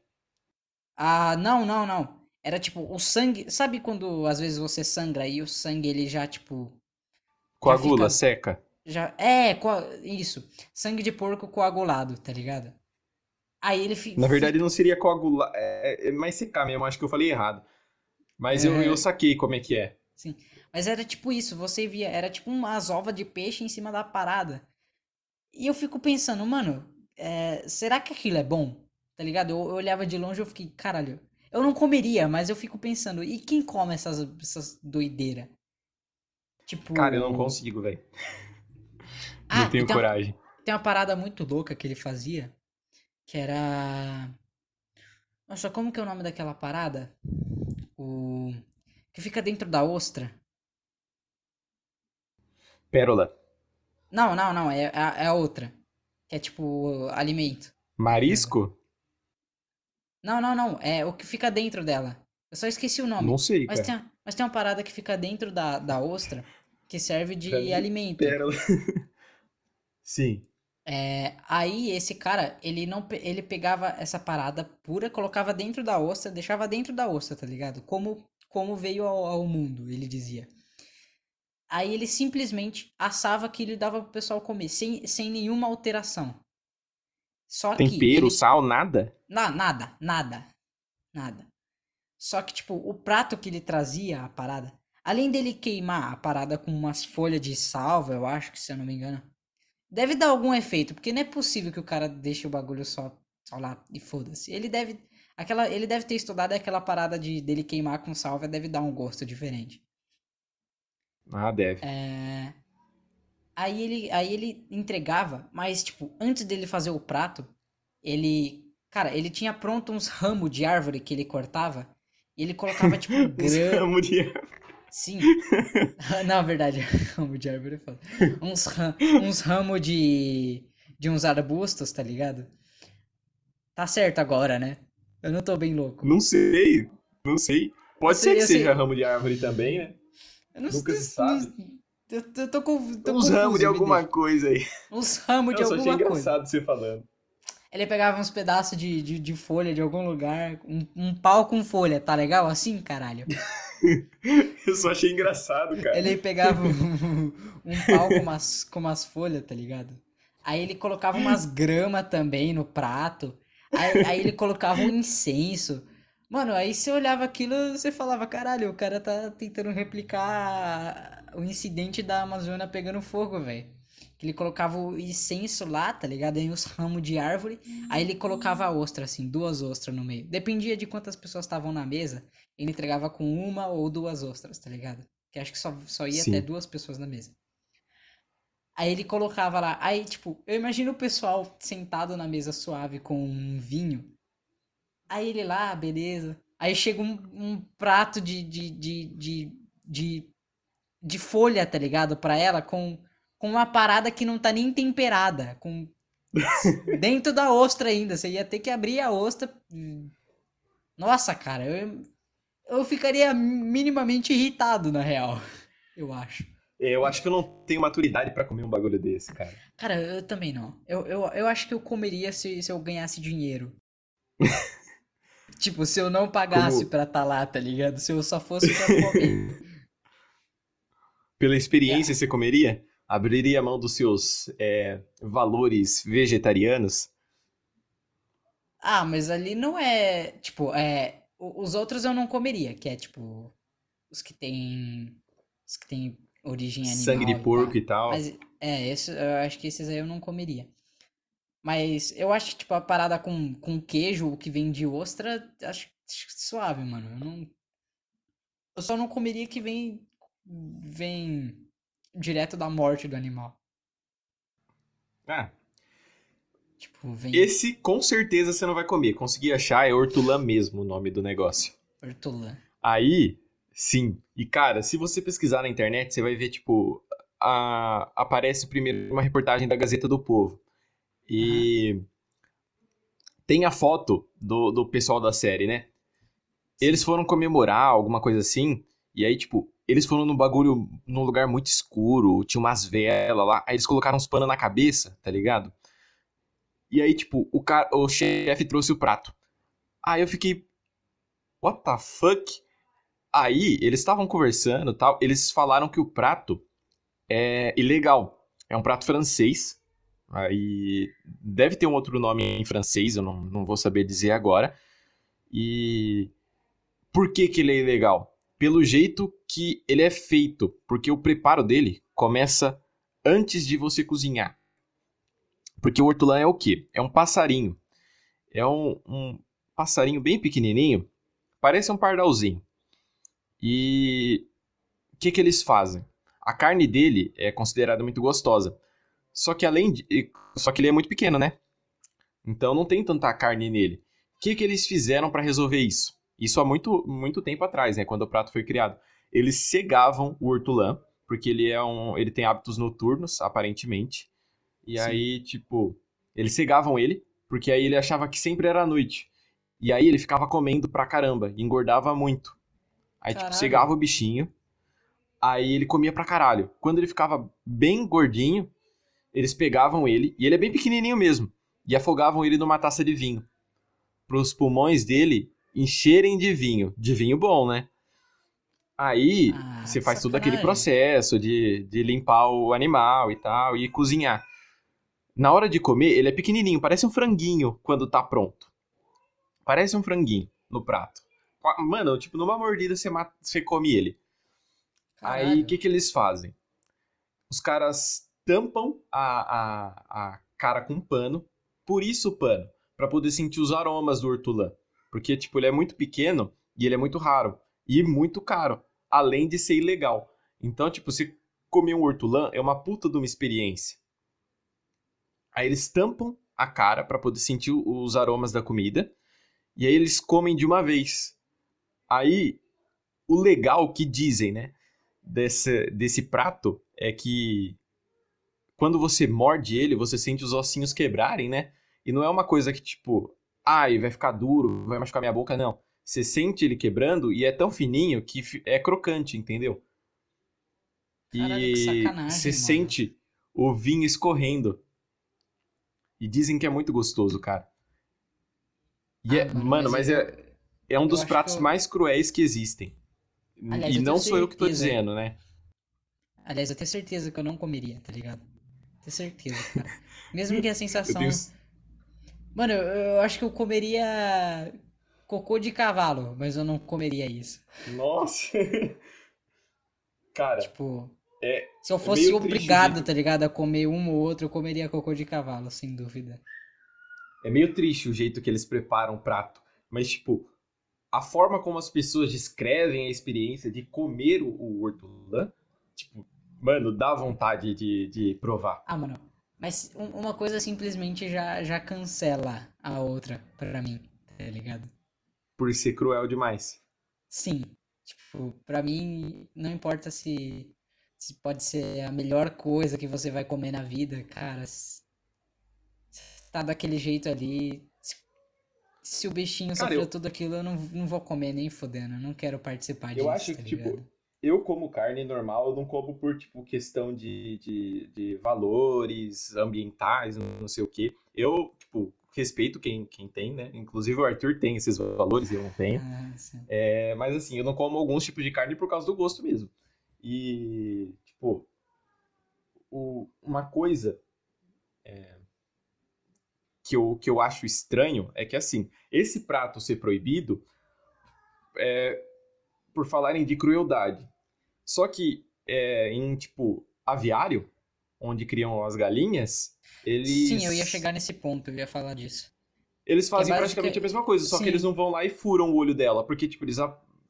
ah, não, não, não. Era tipo o sangue. Sabe quando às vezes você sangra e o sangue ele já tipo. Coagula, fica- seca. Já. É, coa- isso. Sangue de porco coagulado, tá ligado? Aí ele fi- Na verdade, não seria coagular. É, é mais secar mesmo, acho que eu falei errado. Mas eu, É. eu saquei como é que é. Sim. Mas era tipo isso, você via. Era tipo umas ovas de peixe em cima da parada. E eu fico pensando, mano, é, será que aquilo é bom? Tá ligado? Eu, eu olhava de longe e eu fiquei, caralho. Eu não comeria, mas eu fico pensando, e quem come essas, essas doideiras? Tipo. Cara, eu não consigo, velho. Ah, não tenho coragem. Tem uma parada muito louca que ele fazia, que era. Nossa, como que é o nome daquela parada? O. Que fica dentro da ostra. Pérola. Não, não, não, é, é, a- é outra. Que é tipo alimento. Marisco? Não, não, não, é o que fica dentro dela. Eu só esqueci o nome. Não sei, Mas cara. tem, a- mas tem uma parada que fica dentro da, da ostra que serve de alimento. Pérola. [laughs] Sim. É, aí esse cara, ele não ele pegava essa parada pura, colocava dentro da ostra, deixava dentro da ostra, tá ligado? Como como veio ao, ao mundo, ele dizia. Aí ele simplesmente assava aquilo e dava pro pessoal comer, sem, sem nenhuma alteração. Só que Tempero, ele- sal, nada? Na- nada, nada, nada. Só que, tipo, o prato que ele trazia, a parada, além dele queimar a parada com umas folhas de salva, eu acho que, se eu não me engano, deve dar algum efeito, porque não é possível que o cara deixe o bagulho só, só lá e foda-se. Ele deve, aquela, ele deve ter estudado aquela parada de dele queimar com salva, deve dar um gosto diferente. Ah, deve. É, Aí ele, aí ele entregava, mas, tipo, antes dele fazer o prato, ele. Cara, ele tinha pronto uns ramos de árvore que ele cortava. E ele colocava, tipo, [laughs] grama. ramos de- Sim. [laughs] Não, verdade, [laughs] ramo de árvore é foda. Uns, ram... uns ramos de. De uns arbustos, tá ligado? Tá certo agora, né? Eu não tô bem louco. Não sei. Não sei. Pode Eu sei, ser que eu sei. seja ramo de árvore também, né? Eu não Nunca sei. se sabe. Eu, eu tô, conf... tô Uns ramos de alguma deixa. coisa aí. Uns ramos de Eu só achei alguma coisa. engraçado você falando. Ele pegava uns pedaços de, de, de folha de algum lugar, um, um pau com folha, tá legal? Assim, caralho. [laughs] Eu só achei engraçado, cara. Ele pegava um, um pau com umas, com umas folhas, tá ligado? Aí ele colocava umas grama também no prato. Aí, aí ele colocava um incenso. Mano, aí você olhava aquilo você falava, caralho, o cara tá tentando replicar o incidente da Amazônia pegando fogo, velho. Que ele colocava o incenso lá, tá ligado? Aí uns ramos de árvore. Aí ele colocava a ostra, assim, duas ostras no meio. Dependia de quantas pessoas estavam na mesa, ele entregava com uma ou duas ostras, tá ligado? Que acho que só, só ia Sim. até duas pessoas na mesa. Aí ele colocava lá. Aí, tipo, eu imagino o pessoal sentado na mesa suave com um vinho. Aí ele lá, beleza. Aí chega um, um prato de, de, de, de, de, de folha, tá ligado? Pra ela, com, com uma parada que não tá nem temperada. Com [laughs] dentro da ostra ainda. Você ia ter que abrir a ostra. Nossa, cara, eu, eu ficaria minimamente irritado, na real. Eu acho. Eu acho que eu não tenho maturidade pra comer um bagulho desse, cara. Cara, eu também não. Eu, eu, eu acho que eu comeria se, se eu ganhasse dinheiro. [laughs] tipo, se eu não pagasse Como- pra estar lá, tá ligado? Se eu só fosse pra comer. [laughs] Pela experiência, você comeria? Abriria a mão dos seus é, valores vegetarianos? Ah, mas ali não é. Tipo, é. Os outros eu não comeria, que é tipo. Os que tem. Os que tem origem animal. Sangue de e porco tal. e tal. Mas é, esse, eu acho que esses aí eu não comeria. Mas eu acho que, tipo, a parada com, com queijo, o que vem de ostra, acho acho suave, mano. Eu não. Eu só não comeria que vem. Vem direto da morte do animal. Ah, Tipo, vem esse com certeza você não vai comer. Consegui achar, é hortulã mesmo o nome do negócio. hortolã. Aí, sim. E cara, se você pesquisar na internet, você vai ver, tipo, a- aparece primeiro uma reportagem da Gazeta do Povo. E tem a foto do, do pessoal da série, né? Eles foram comemorar alguma coisa assim, e aí, tipo, eles foram num bagulho, num lugar muito escuro, tinha umas velas lá, aí eles colocaram uns panos na cabeça, tá ligado? E aí, tipo, o, cara, o chefe trouxe o prato. Aí eu fiquei, what the fuck? Aí, eles estavam conversando e tal, eles falaram que o prato é ilegal. É um prato francês. Aí deve ter um outro nome em francês, eu não, não vou saber dizer agora. E por que, que ele é ilegal? Pelo jeito que ele é feito, porque o preparo dele começa antes de você cozinhar. Porque o hortolã é o quê? É um passarinho. É um, um passarinho bem pequenininho, parece um pardalzinho. E o que, que eles fazem? A carne dele é considerada muito gostosa. Só que além de. Só que ele é muito pequeno, né? Então não tem tanta carne nele. O que, que eles fizeram para resolver isso? Isso há muito, muito tempo atrás, né? Quando o prato foi criado. Eles cegavam o hortolã, porque ele é um. ele tem hábitos noturnos, aparentemente. E Sim. aí, tipo, eles cegavam ele, porque aí ele achava que sempre era noite. E aí ele ficava comendo pra caramba, engordava muito. Aí, tipo, Caralho. cegava o bichinho, aí ele comia pra caralho. Quando ele ficava bem gordinho, eles pegavam ele, e ele é bem pequenininho mesmo, e afogavam ele numa taça de vinho. Pros pulmões dele encherem de vinho. De vinho bom, né? Aí Ah, você faz todo aquele processo de, de limpar o animal e tal, e cozinhar. Na hora de comer, ele é pequenininho, parece um franguinho quando tá pronto. Parece um franguinho no prato. Mano, tipo, numa mordida você, mata, você come ele. Aí Caralho. o que, que eles fazem? Os caras tampam a, a, a cara com um pano, por isso o pano, pra poder sentir os aromas do hortolã. Porque, tipo, ele é muito pequeno e ele é muito raro. E muito caro, além de ser ilegal. Então, tipo, se comer um hortolã é uma puta de uma experiência. Aí eles tampam a cara pra poder sentir os aromas da comida. E aí eles comem de uma vez. Aí, o legal que dizem, né? Desse, desse prato é que quando você morde ele, você sente os ossinhos quebrarem, né? E não é uma coisa que, tipo, ai, vai ficar duro, vai machucar minha boca, não. Você sente ele quebrando e é tão fininho que é crocante, entendeu? Caralho, E você mano. sente o vinho escorrendo. E dizem que é muito gostoso, cara. E Ah, é- mano, mano, mas é, é um dos pratos eu- mais cruéis que existem. Aliás, e não sou eu que tô certeza. dizendo, né? Aliás, eu tenho certeza que eu não comeria, tá ligado? Tenho certeza, [laughs] cara. Mesmo que a Eu sensação. tenho... Mano, eu, eu acho que eu comeria cocô de cavalo, mas eu não comeria isso. Nossa! [laughs] Cara, Tipo, é, se eu meio fosse triste obrigado, jeito- tá ligado, a comer um ou outro, eu comeria cocô de cavalo, sem dúvida. é meio triste o jeito que eles preparam o prato. Mas, tipo, a forma como as pessoas descrevem a experiência de comer o, o hortolã, tipo, mano, dá vontade de, de provar. Ah, mano, mas um- uma coisa simplesmente já, já cancela a outra pra mim, tá ligado? Por ser cruel demais. Sim, tipo, pra mim não importa se, se pode ser a melhor coisa que você vai comer na vida, cara, se tá daquele jeito ali, se, se o bichinho Cara, sofreu eu- tudo aquilo, eu não, não vou comer nem fodendo, eu não quero participar Eu disso, acho tá que, tipo? Eu como carne normal, eu não como por, tipo, questão de, de, de valores ambientais, não sei o quê. Eu, tipo, respeito quem, quem tem, né? Inclusive o Arthur tem esses valores eu não tenho. Ah, é, mas assim, eu não como alguns tipos de carne por causa do gosto mesmo. E, tipo, o, uma coisa é, que, eu, que eu acho estranho é que, assim, esse prato ser proibido é por falarem de crueldade. Só que é, em, tipo, aviário, onde criam as galinhas, eles... Sim, eu ia chegar nesse ponto, eu ia falar disso. Eles fazem é praticamente a mesma coisa, só Sim. que eles não vão lá e furam o olho dela, porque, tipo, eles...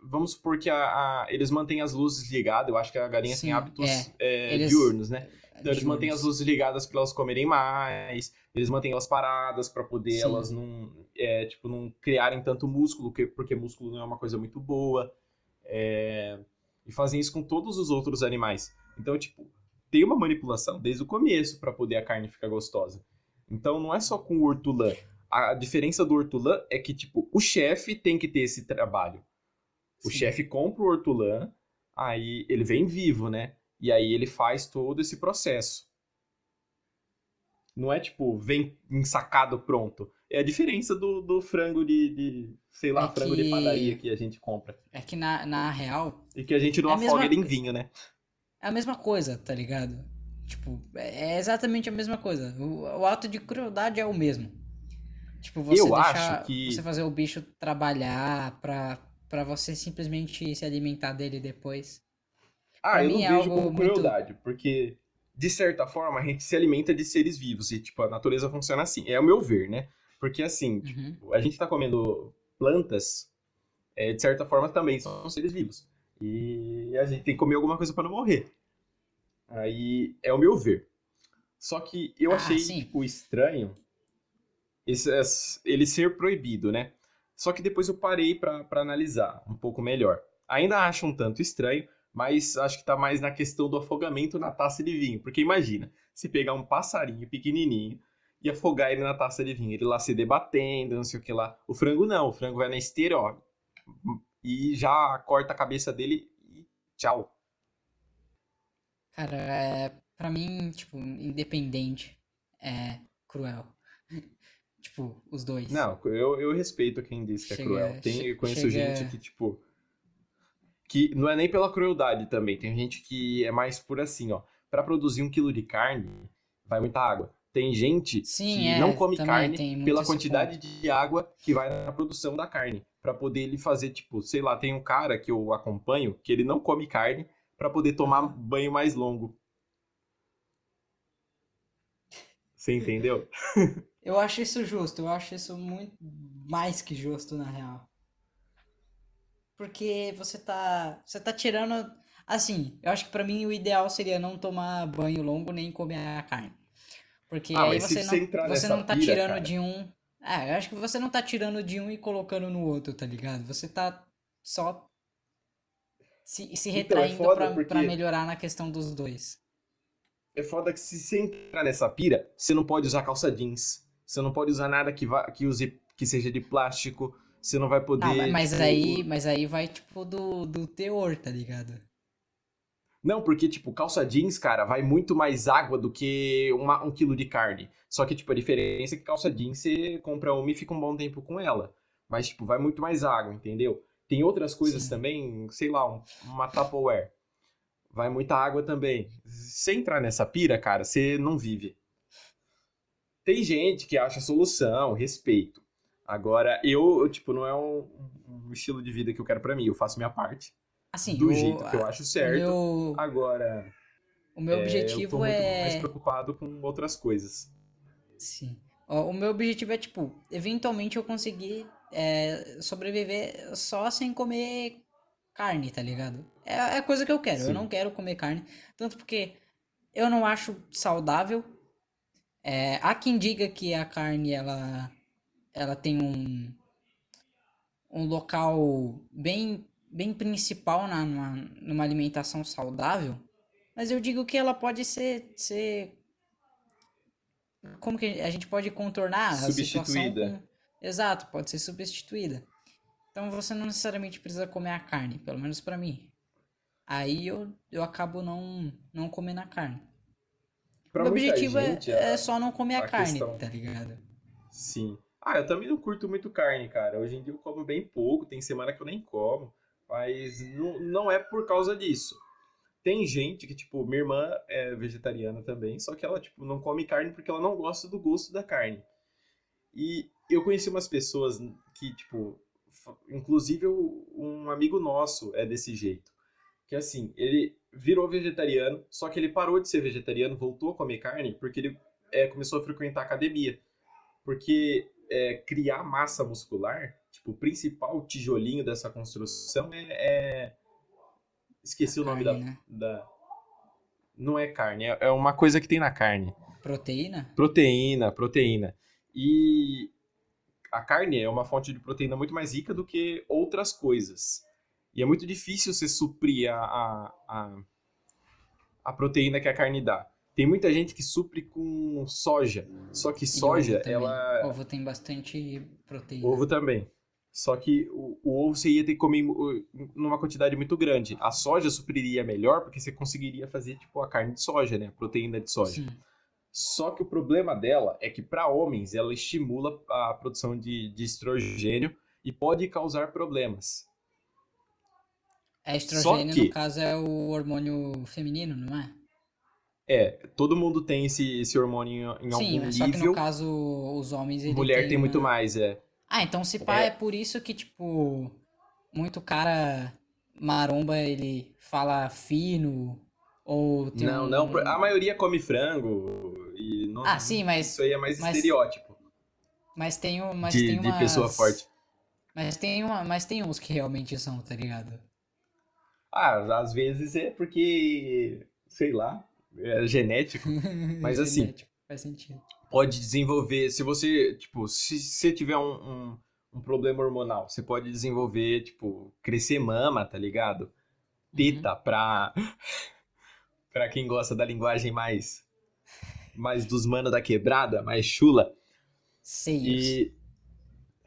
Vamos supor que a, a... eles mantêm as luzes ligadas, eu acho que a galinha Sim, tem hábitos é. É, eles... diurnos, né? Então eles mantêm as luzes ligadas para elas comerem mais, eles mantêm elas paradas para poder Sim. elas não, é, tipo, não criarem tanto músculo, porque músculo não é uma coisa muito boa. É, e fazem isso com todos os outros animais. Então, tipo, tem uma manipulação desde o começo para poder a carne ficar gostosa. Então não é só com o hortulã. A diferença do hortulã é que, tipo, o chefe tem que ter esse trabalho. O chefe compra o hortulã, aí ele vem vivo, né? E aí ele faz todo esse processo. Não é tipo, vem ensacado pronto. É a diferença do, do frango de, de sei lá, é frango que... de padaria que a gente compra. É que na, na real. E que a gente não é afoga mesma... ele em vinho, né? É a mesma coisa, tá ligado? Tipo, é exatamente a mesma coisa. O, o ato de crueldade é o mesmo. Tipo, você Eu deixar, que... você fazer o bicho trabalhar pra, pra você simplesmente se alimentar dele depois. Ah, pra eu não é vejo como crueldade, muito... porque de certa forma a gente se alimenta de seres vivos e tipo a natureza funciona assim. É o meu ver, né? Porque assim, uhum. tipo, a gente tá comendo plantas, é, de certa forma também são seres vivos. E a gente tem que comer alguma coisa para não morrer. Aí é o meu ver. Só que eu ah, achei tipo, estranho esse, ele ser proibido, né? Só que depois eu parei para analisar um pouco melhor. Ainda acho um tanto estranho, mas acho que tá mais na questão do afogamento na taça de vinho. Porque imagina, se pegar um passarinho pequenininho e afogar ele na taça de vinho, ele lá se debatendo, não sei o que lá. O frango não, o frango vai na esteira, ó, e já corta a cabeça dele e tchau. Cara, é, pra mim, tipo, independente, é cruel. [laughs] tipo, os dois. Não, eu, eu respeito quem diz que é chega, é cruel. Tem, eu conheço chega... gente que, tipo, que não é nem pela crueldade também. Tem gente que é mais por assim, ó. Para produzir um quilo de carne, vai muita água. Tem gente Sim, que é, não come carne pela quantidade ponto. de água que vai na produção da carne. para poder ele fazer, tipo, sei lá, tem um cara que eu acompanho que ele não come carne para poder tomar banho mais longo. Você entendeu? [laughs] eu acho isso justo, eu acho isso muito mais que justo, na real. Porque você tá. Você tá tirando. Assim, eu acho que para mim o ideal seria não tomar banho longo nem comer a carne. Porque ah, aí você não, você não tá pira, tirando cara. de um. É, eu acho que você não tá tirando de um e colocando no outro, tá ligado? Você tá só se, se retraindo então, é pra, porque... pra melhorar na questão dos dois. É foda que se você entrar nessa pira, você não pode usar calça jeans. Você não pode usar nada que, vá, que use que seja de plástico você não vai poder. Não, mas, tipo... aí, mas aí vai, tipo, do, do teor, tá ligado? Não, porque, tipo, calça jeans, cara, vai muito mais água do que uma, um quilo de carne. Só que, tipo, a diferença é que calça jeans você compra uma e fica um bom tempo com ela. Mas, tipo, vai muito mais água, entendeu? Tem outras coisas Sim. também, sei lá, um, uma Tupperware. Vai muita água também. Se entrar nessa pira, cara, você não vive. Tem gente que acha solução, respeito. Agora, eu, tipo, não é um, um estilo de vida que eu quero para mim. Eu faço minha parte. Assim, do o, jeito que eu acho certo. Meu, Agora. O meu objetivo é. Eu tô muito é. mais preocupado com outras coisas. Sim. O meu objetivo é, tipo, eventualmente eu conseguir é, sobreviver só sem comer carne, tá ligado? É, é a coisa que eu quero. Sim. Eu não quero comer carne. Tanto porque eu não acho saudável. É, há quem diga que a carne, ela ela tem um, um local bem, bem principal na, numa, numa alimentação saudável, mas eu digo que ela pode ser, ser como que a gente pode contornar substituída. Com... Exato, pode ser substituída. Então você não necessariamente precisa comer a carne, pelo menos para mim. aí eu, eu acabo não, não comendo a carne. Pra muita objetivo é- gente, é, a- só não comer a, a carne, questão- tá ligado? Sim. Ah, eu também não curto muito carne, cara. Hoje em dia eu como bem pouco, tem semana que eu nem como. Mas não, não é por causa disso. Tem gente que, tipo, minha irmã é vegetariana também, só que ela, tipo, não come carne porque ela não gosta do gosto da carne. E eu conheci umas pessoas que, tipo, inclusive um amigo nosso é desse jeito. Que assim, ele virou vegetariano, só que ele parou de ser vegetariano, voltou a comer carne porque ele é, começou a frequentar academia. Porque é, criar massa muscular, tipo, o principal tijolinho dessa construção é. é- Esqueci o nome Carne, da, né? da. Não é carne, é é uma coisa que tem na carne. Proteína? Proteína, proteína. E a carne é uma fonte de proteína muito mais rica do que outras coisas. E é muito difícil você suprir a, a, a, a proteína que a carne dá. Tem muita gente que supre com soja. Só que E soja, ovo ela. Ovo tem bastante proteína. Ovo também. Só que o, o ovo você ia ter que comer numa quantidade muito grande. A soja supriria melhor porque você conseguiria fazer tipo a carne de soja, né? A proteína de soja. Sim. Só que o problema dela é que para homens ela estimula a produção de, de estrogênio e pode causar problemas. É estrogênio, que- no caso, é o hormônio feminino, não é? É, todo mundo tem esse, esse hormônio em Sim, algum mas só que no nível. caso, os homens, Mulher tem muito uma- mais, é. Ah, então se pá, É. é por isso que, tipo, muito cara maromba, ele fala fino, ou tem Não, um... não, a maioria come frango e não, Ah, sim, mas, isso aí é mais mas- estereótipo mas tem, um- mas de, tem de umas... pessoa forte. Mas tem, uma, mas tem uns que realmente são, tá ligado? Ah, às vezes é porque, sei lá, é genético. [laughs] Mas assim- Genético, Faz sentido. Pode desenvolver, se você, tipo, se você tiver um, um, um problema hormonal, você pode desenvolver, tipo, crescer mama, tá ligado? Uhum. Teta pra, pra quem gosta da linguagem mais, mais dos manos da quebrada, mais chula. Seios. E,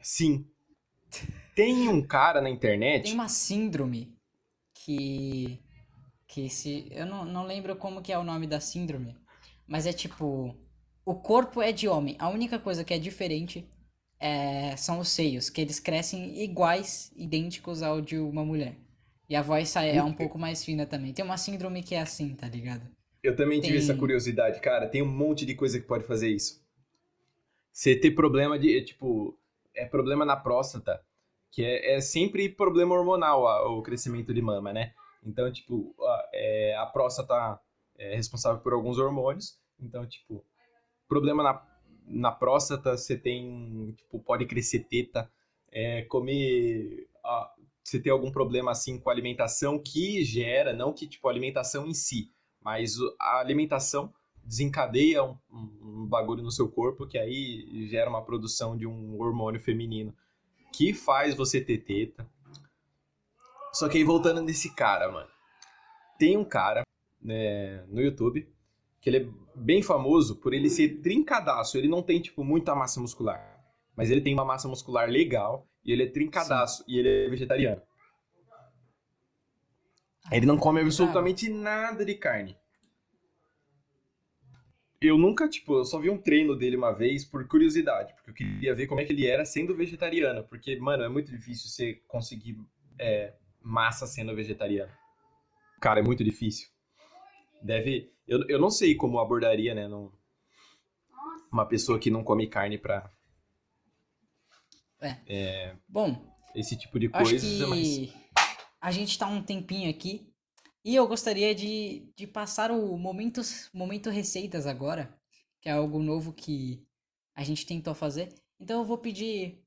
sim, tem um cara na internet, Tem uma síndrome que. Que se. Eu não, não lembro como que é o nome da síndrome. Mas é tipo. O corpo é de homem. A única coisa que é diferente é, são os seios, que eles crescem iguais, idênticos ao de uma mulher. E a voz é um pouco mais fina também. Tem uma síndrome que é assim, tá ligado? eu também tive tem- essa curiosidade, cara, tem um monte de coisa que pode fazer isso. Você ter problema de, tipo, é problema na próstata, que é, é sempre problema hormonal a- o crescimento de mama, né? Então, tipo, a, é, a próstata é responsável por alguns hormônios, então, tipo, problema na, na próstata, você tem, tipo, pode crescer teta, é, comer, ah, você tem algum problema, assim, com a alimentação que gera, não que, tipo, a alimentação em si, mas a alimentação desencadeia um, um- um bagulho no seu corpo que aí gera uma produção de um hormônio feminino que faz você ter teta. Só que aí voltando nesse cara, mano. Tem um cara né, no YouTube que ele é bem famoso por ele ser trincadaço. Ele não tem, tipo, muita massa muscular. Mas ele tem uma massa muscular legal e ele é trincadaço e ele é vegetariano. Ele não come absolutamente nada de carne. Eu nunca, tipo, eu só vi um treino dele uma vez por curiosidade, porque eu queria ver como é que ele era sendo vegetariano, porque, mano, é muito difícil você conseguir é, massa sendo vegetariano. Cara, é muito difícil. Deve. Eu, eu não sei como abordaria, né? Não, uma pessoa que não come carne pra Bom, esse tipo de acho coisa, mas. que a gente tá um tempinho aqui. E eu gostaria de, de passar o momento, momento receitas agora, que é algo novo que a gente tentou fazer. Então eu vou pedir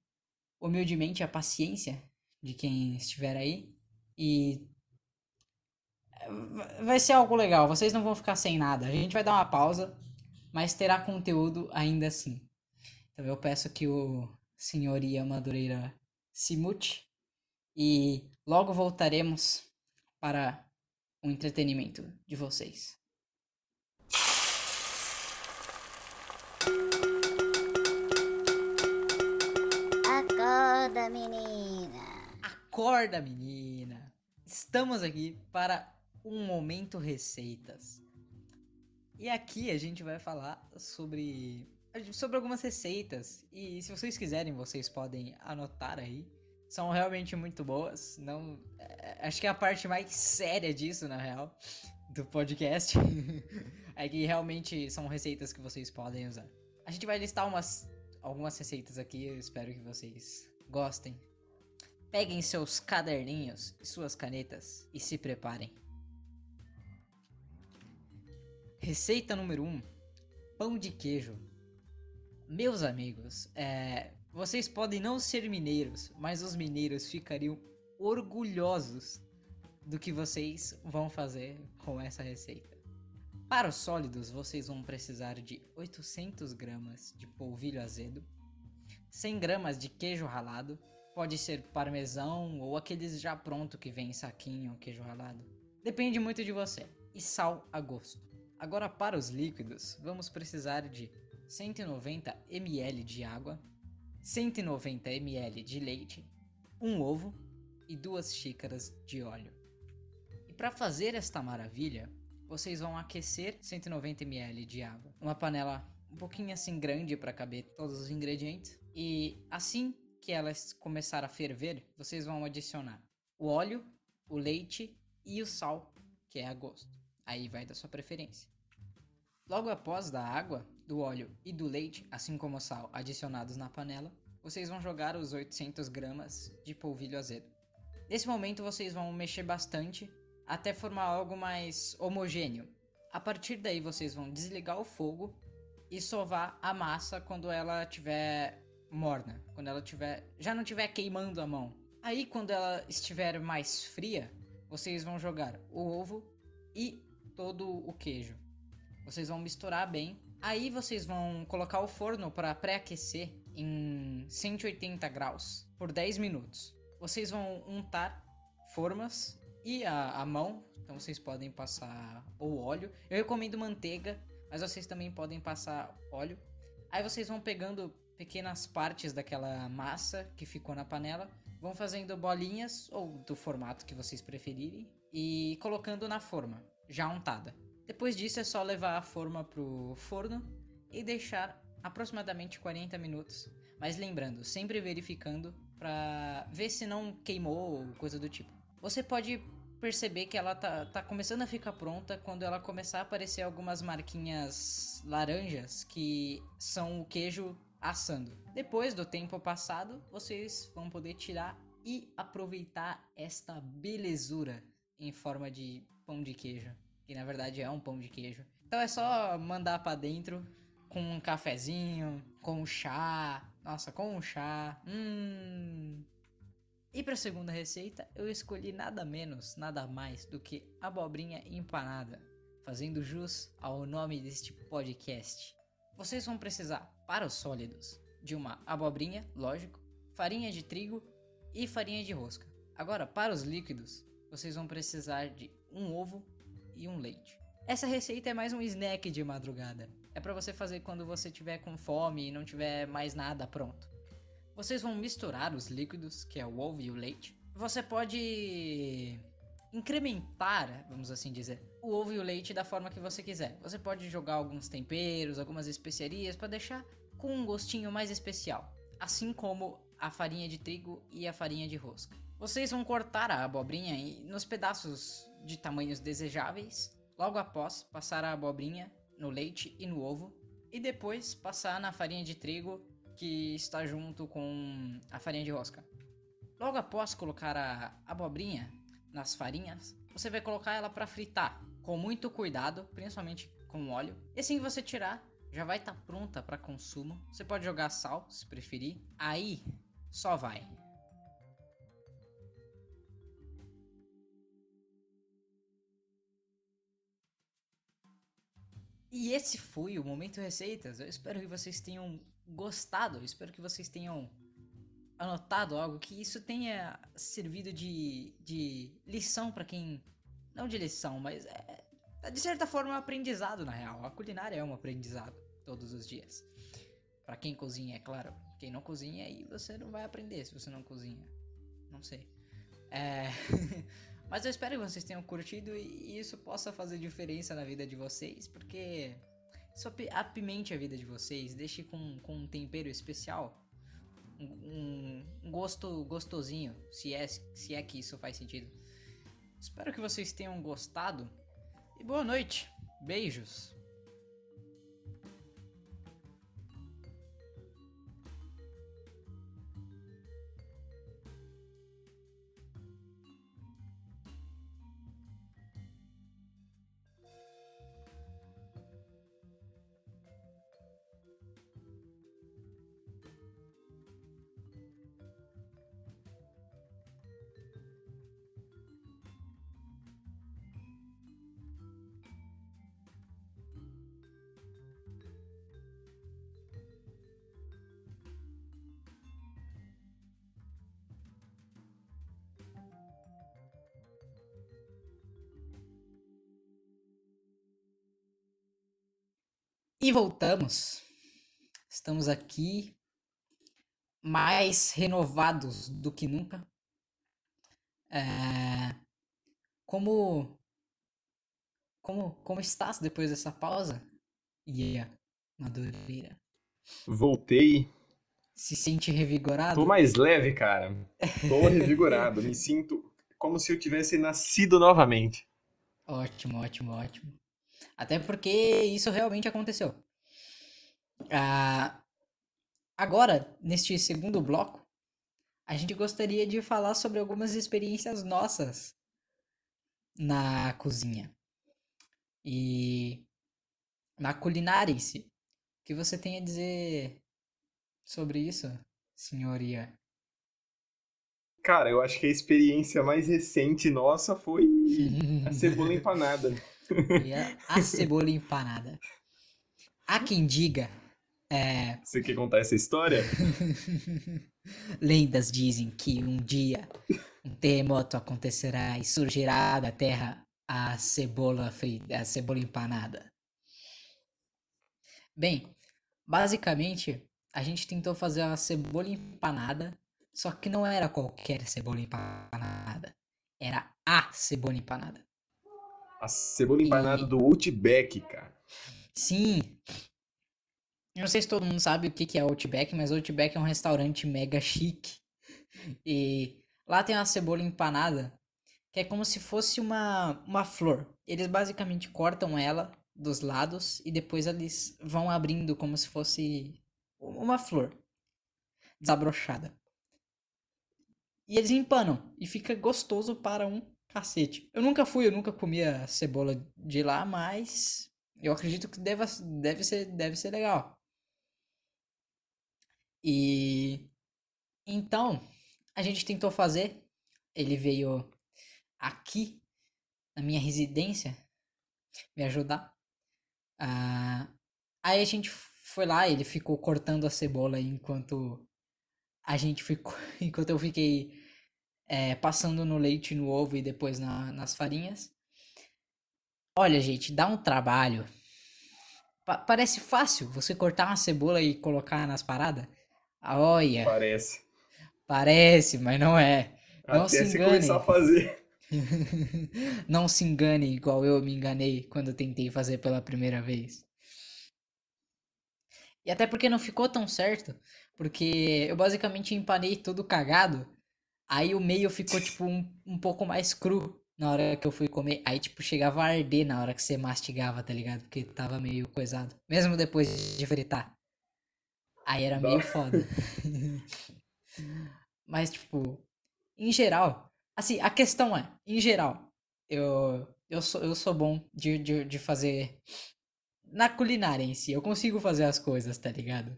humildemente a paciência de quem estiver aí. E vai ser algo legal, vocês não vão ficar sem nada. A gente vai dar uma pausa, mas terá conteúdo ainda assim. Então eu peço que o senhoria Madureira se mute e logo voltaremos para o entretenimento de vocês. Acorda, menina. Acorda, menina! Estamos aqui para um momento receitas. E aqui a gente vai falar sobre sobre algumas receitas e se vocês quiserem vocês podem anotar aí. São realmente muito boas. Não, é, acho que é a parte mais séria disso na real do podcast [laughs] é que realmente são receitas que vocês podem usar. A gente vai listar umas algumas receitas aqui, eu espero que vocês gostem. Peguem seus caderninhos e suas canetas e se preparem. Receita número 1: um, pão de queijo. Meus amigos, é, vocês podem não ser mineiros, mas os mineiros ficariam orgulhosos do que vocês vão fazer com essa receita. Para os sólidos, vocês vão precisar de 800 gramas de polvilho azedo, 100 gramas de queijo ralado, pode ser parmesão ou aqueles já pronto que vem em saquinho, queijo ralado. Depende muito de você. E sal a gosto. Agora para os líquidos, vamos precisar de 190 ml de água, 190 ml de leite, um ovo e duas xícaras de óleo. E para fazer esta maravilha, vocês vão aquecer 190 ml de água, uma panela um pouquinho assim grande para caber todos os ingredientes e assim que ela começar a ferver, vocês vão adicionar o óleo, o leite e o sal, que é a gosto. Aí vai da sua preferência. Logo após da água, do óleo e do leite, assim como o sal adicionados na panela, vocês vão jogar os 800 gramas de polvilho azedo. Nesse momento vocês vão mexer bastante até formar algo mais homogêneo. A partir daí vocês vão desligar o fogo e sovar a massa quando ela estiver morna, quando ela tiver já não estiver queimando a mão. Aí quando ela estiver mais fria, vocês vão jogar o ovo e todo o queijo. Vocês vão misturar bem. Aí vocês vão colocar o forno para pré-aquecer em 180 graus por 10 minutos. Vocês vão untar formas e a, a mão, então vocês podem passar o óleo. Eu recomendo manteiga, mas vocês também podem passar óleo. Aí vocês vão pegando pequenas partes daquela massa que ficou na panela, vão fazendo bolinhas ou do formato que vocês preferirem e colocando na forma, já untada. Depois disso é só levar a forma pro forno e deixar aproximadamente 40 minutos. Mas lembrando, sempre verificando para ver se não queimou ou coisa do tipo. Você pode perceber que ela tá, tá começando a ficar pronta quando ela começar a aparecer algumas marquinhas laranjas que são o queijo assando. Depois do tempo passado, vocês vão poder tirar e aproveitar esta belezura em forma de pão de queijo, que na verdade é um pão de queijo. Então é só mandar para dentro com um cafezinho, com um chá. Nossa, com um chá. Hum. E para a segunda receita, eu escolhi nada menos, nada mais do que abobrinha empanada, fazendo jus ao nome deste podcast. Vocês vão precisar, para os sólidos, de uma abobrinha, lógico, farinha de trigo e farinha de rosca. Agora, para os líquidos, vocês vão precisar de um ovo e um leite. Essa receita é mais um snack de madrugada. É para você fazer quando você tiver com fome e não tiver mais nada pronto. Vocês vão misturar os líquidos, que é o ovo e o leite. Você pode incrementar, vamos assim dizer, o ovo e o leite da forma que você quiser. Você pode jogar alguns temperos, algumas especiarias para deixar com um gostinho mais especial, assim como a farinha de trigo e a farinha de rosca. Vocês vão cortar a abobrinha nos pedaços de tamanhos desejáveis, logo após passar a abobrinha no leite e no ovo, e depois passar na farinha de trigo que está junto com a farinha de rosca. Logo após colocar a abobrinha nas farinhas, você vai colocar ela para fritar com muito cuidado, principalmente com óleo. E assim que você tirar, já vai estar tá pronta para consumo. Você pode jogar sal, se preferir. Aí, só vai. E esse foi o Momento Receitas. Eu espero que vocês tenham gostado, eu espero que vocês tenham anotado algo, que isso tenha servido de, de lição para quem. Não de lição, mas é, é, de certa forma um aprendizado na real. A culinária é um aprendizado todos os dias. Para quem cozinha, é claro. Quem não cozinha, aí você não vai aprender se você não cozinha. Não sei. É... [laughs] Mas eu espero que vocês tenham curtido e isso possa fazer diferença na vida de vocês, porque isso apimente a vida de vocês, deixe com, com um tempero especial, um, um gosto gostosinho, se é, se é que isso faz sentido. Espero que vocês tenham gostado e boa noite, beijos. E voltamos. Estamos aqui mais renovados do que nunca. É... Como como como estás depois dessa pausa? Yeah, Madureira. Voltei. Se sente revigorado? Tô mais leve, cara. Tô [laughs] revigorado. Me sinto como se eu tivesse nascido novamente. Ótimo, ótimo, ótimo. Até porque isso realmente aconteceu. Ah, agora, neste segundo bloco, a gente gostaria de falar sobre algumas experiências nossas na cozinha. E na culinária em si. O que você tem a dizer sobre isso, senhoria? Cara, eu acho que a experiência mais recente nossa foi a cebola [laughs] empanada. A cebola empanada. Há quem diga. É... Você quer contar essa história? [laughs] Lendas dizem que um dia um terremoto acontecerá e surgirá da terra a cebola frita, a cebola empanada. Bem, basicamente a gente tentou fazer a cebola empanada, só que não era qualquer cebola empanada, era a cebola empanada. A cebola empanada do Outback, cara. Sim. Eu não sei se todo mundo sabe o que é Outback, mas Outback é um restaurante mega chique. E lá tem uma cebola empanada, que é como se fosse uma, uma flor. Eles basicamente cortam ela dos lados e depois eles vão abrindo como se fosse uma flor desabrochada. E eles empanam e fica gostoso para um cacete. Eu nunca fui, eu nunca comia cebola de lá, mas eu acredito que deve, deve, ser, deve ser legal. E então a gente tentou fazer. Ele veio aqui na minha residência me ajudar. Ah, aí a gente foi lá, ele ficou cortando a cebola enquanto a gente ficou, [laughs] enquanto eu fiquei é, passando no leite, no ovo e depois na, nas farinhas. Olha, gente, dá um trabalho. Pa parece fácil você cortar uma cebola e colocar nas paradas. Olha. Parece. Parece, mas não é. Não Até se engane. começar a fazer. [laughs] não se engane igual eu me enganei quando tentei fazer pela primeira vez. E até porque não ficou tão certo, porque eu basicamente empanei tudo cagado Aí o meio ficou, tipo, um, um pouco mais cru na hora que eu fui comer. Aí, tipo, chegava a arder na hora que você mastigava, tá ligado? Porque tava meio coisado. Mesmo depois de fritar. Aí era meio foda. [laughs] Mas, tipo, em geral. Assim, a questão é, em geral, eu, eu, sou, eu sou bom de, de, de fazer. Na culinária em si, eu consigo fazer as coisas, tá ligado?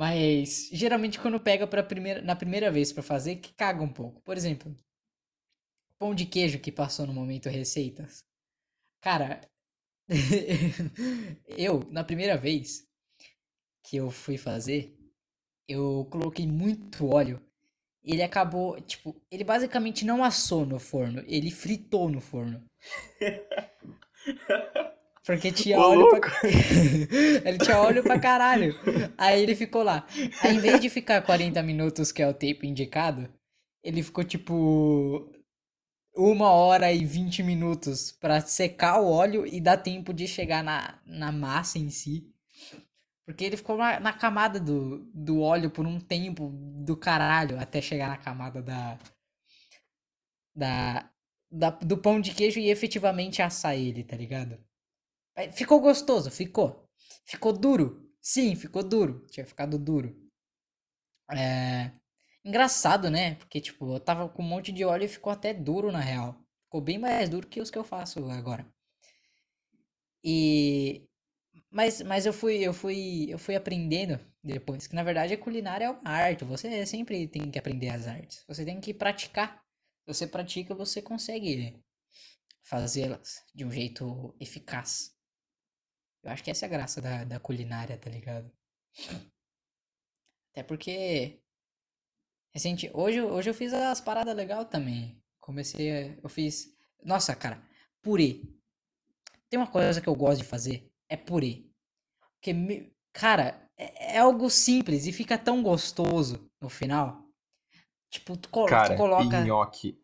Mas geralmente quando pega pra primeira, na primeira vez para fazer, que caga um pouco. Por exemplo, pão de queijo que passou no momento receitas. Cara, [laughs] eu, na primeira vez que eu fui fazer, eu coloquei muito óleo. Ele acabou, tipo, ele basicamente não assou no forno, ele fritou no forno. [laughs] Porque tinha Ô, óleo louco. pra... [laughs] ele tinha óleo pra caralho. Aí ele ficou lá. Aí, em vez de ficar 40 minutos, que é o tempo indicado, ele ficou tipo. uma hora e vinte minutos pra secar o óleo e dar tempo de chegar na, na massa em si. Porque ele ficou na, na camada do, do óleo por um tempo do caralho até chegar na camada da, da, da do pão de queijo e efetivamente assar ele, tá ligado? Ficou gostoso, ficou. Ficou duro. Sim, ficou duro. Tinha ficado duro. É. Engraçado, né? Porque, tipo, eu tava com um monte de óleo e ficou até duro na real. Ficou bem mais duro que os que eu faço agora. E. Mas, mas eu fui, eu fui, eu fui aprendendo depois que na verdade a culinária é uma arte. Você sempre tem que aprender as artes. Você tem que praticar. Se você pratica, você consegue fazê-las de um jeito eficaz. Eu acho que essa é a graça da, da culinária, tá ligado? Até porque recente, hoje, hoje eu fiz as paradas legal também. Comecei, eu fiz, nossa, cara, purê. Tem uma coisa que eu gosto de fazer, é purê. Porque, me- cara, é, é algo simples e fica tão gostoso no final. Tipo, tu, colo- tu Cara, coloca. nhoque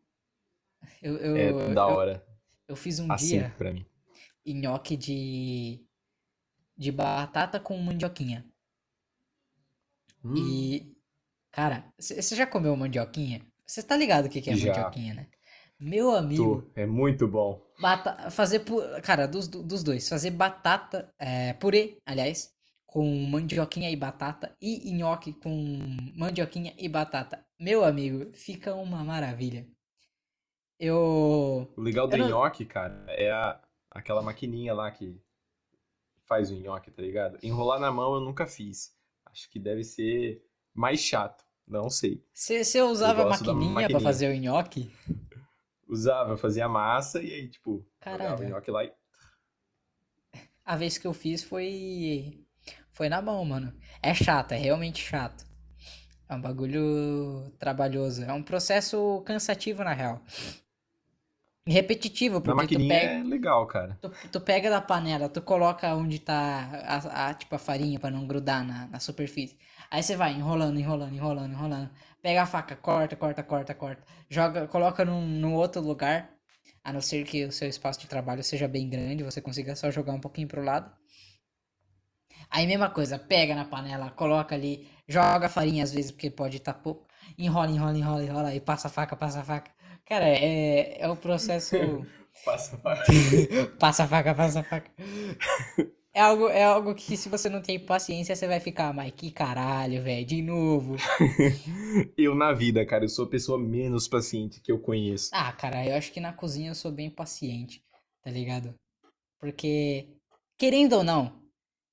Eu, eu, é da eu, hora. eu fiz um Assim dia pra mim. nhoque de, de batata com mandioquinha. Hum, E, cara, você já comeu mandioquinha? Você tá ligado o que que é já. mandioquinha, né? Meu amigo, Tô. É muito bom. bata fazer, cara, dos, do- dos dois, fazer batata, é, purê, aliás, com mandioquinha e batata, e nhoque com mandioquinha e batata. Meu amigo, fica uma maravilha. Eu, O legal do não, nhoque, cara, é a, aquela maquininha lá que faz o nhoque, tá ligado? Enrolar na mão eu nunca fiz. Acho que deve ser mais chato. Não sei. você Eu usava da maquininha pra maquininha. fazer o nhoque? Usava, fazia massa e aí, tipo, o nhoque lá e. A vez que eu fiz foi. Foi na mão, mano. É chato, é realmente chato. É um bagulho trabalhoso. É um processo cansativo, na real. Repetitivo, Na porque tu maquininha é pega, legal, cara. tu, tu pega da panela, tu coloca onde tá a, a- tipo, a farinha pra não grudar na, na superfície. Aí você vai enrolando, enrolando, enrolando, enrolando. Pega a faca, corta, corta, corta, corta. Joga, coloca num, num outro lugar. A não ser que o seu espaço de trabalho seja bem grande, você consiga só jogar um pouquinho pro lado. Aí mesma coisa, pega na panela, coloca ali, joga a farinha às vezes, porque pode estar pouco. Enrola, enrola, enrola, enrola, e passa a faca, passa a faca. Cara, é, é o processo. [laughs] Passa, passa. [laughs] Passa a faca, passa a faca. É algo, é algo que se você não tem paciência, você vai ficar, mas que caralho, velho, de novo. [laughs] Eu na vida, cara, eu sou a pessoa menos paciente que eu conheço. Ah, cara, eu acho que na cozinha eu sou bem paciente, tá ligado? Porque, querendo ou não,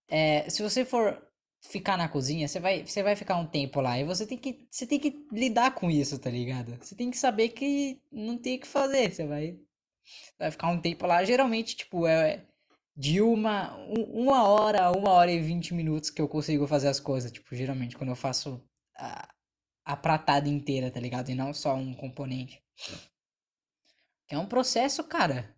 é, se você for ficar na cozinha, você vai, você vai ficar um tempo lá e você tem que, você tem que lidar com isso, tá ligado? Você tem que saber que não tem o que fazer, você vai, vai ficar um tempo lá. Geralmente, tipo, é de uma, um- uma hora uma hora e vinte minutos que eu consigo fazer as coisas. Tipo, geralmente, quando eu faço a, a pratada inteira, tá ligado? E não só um componente. É um processo, cara.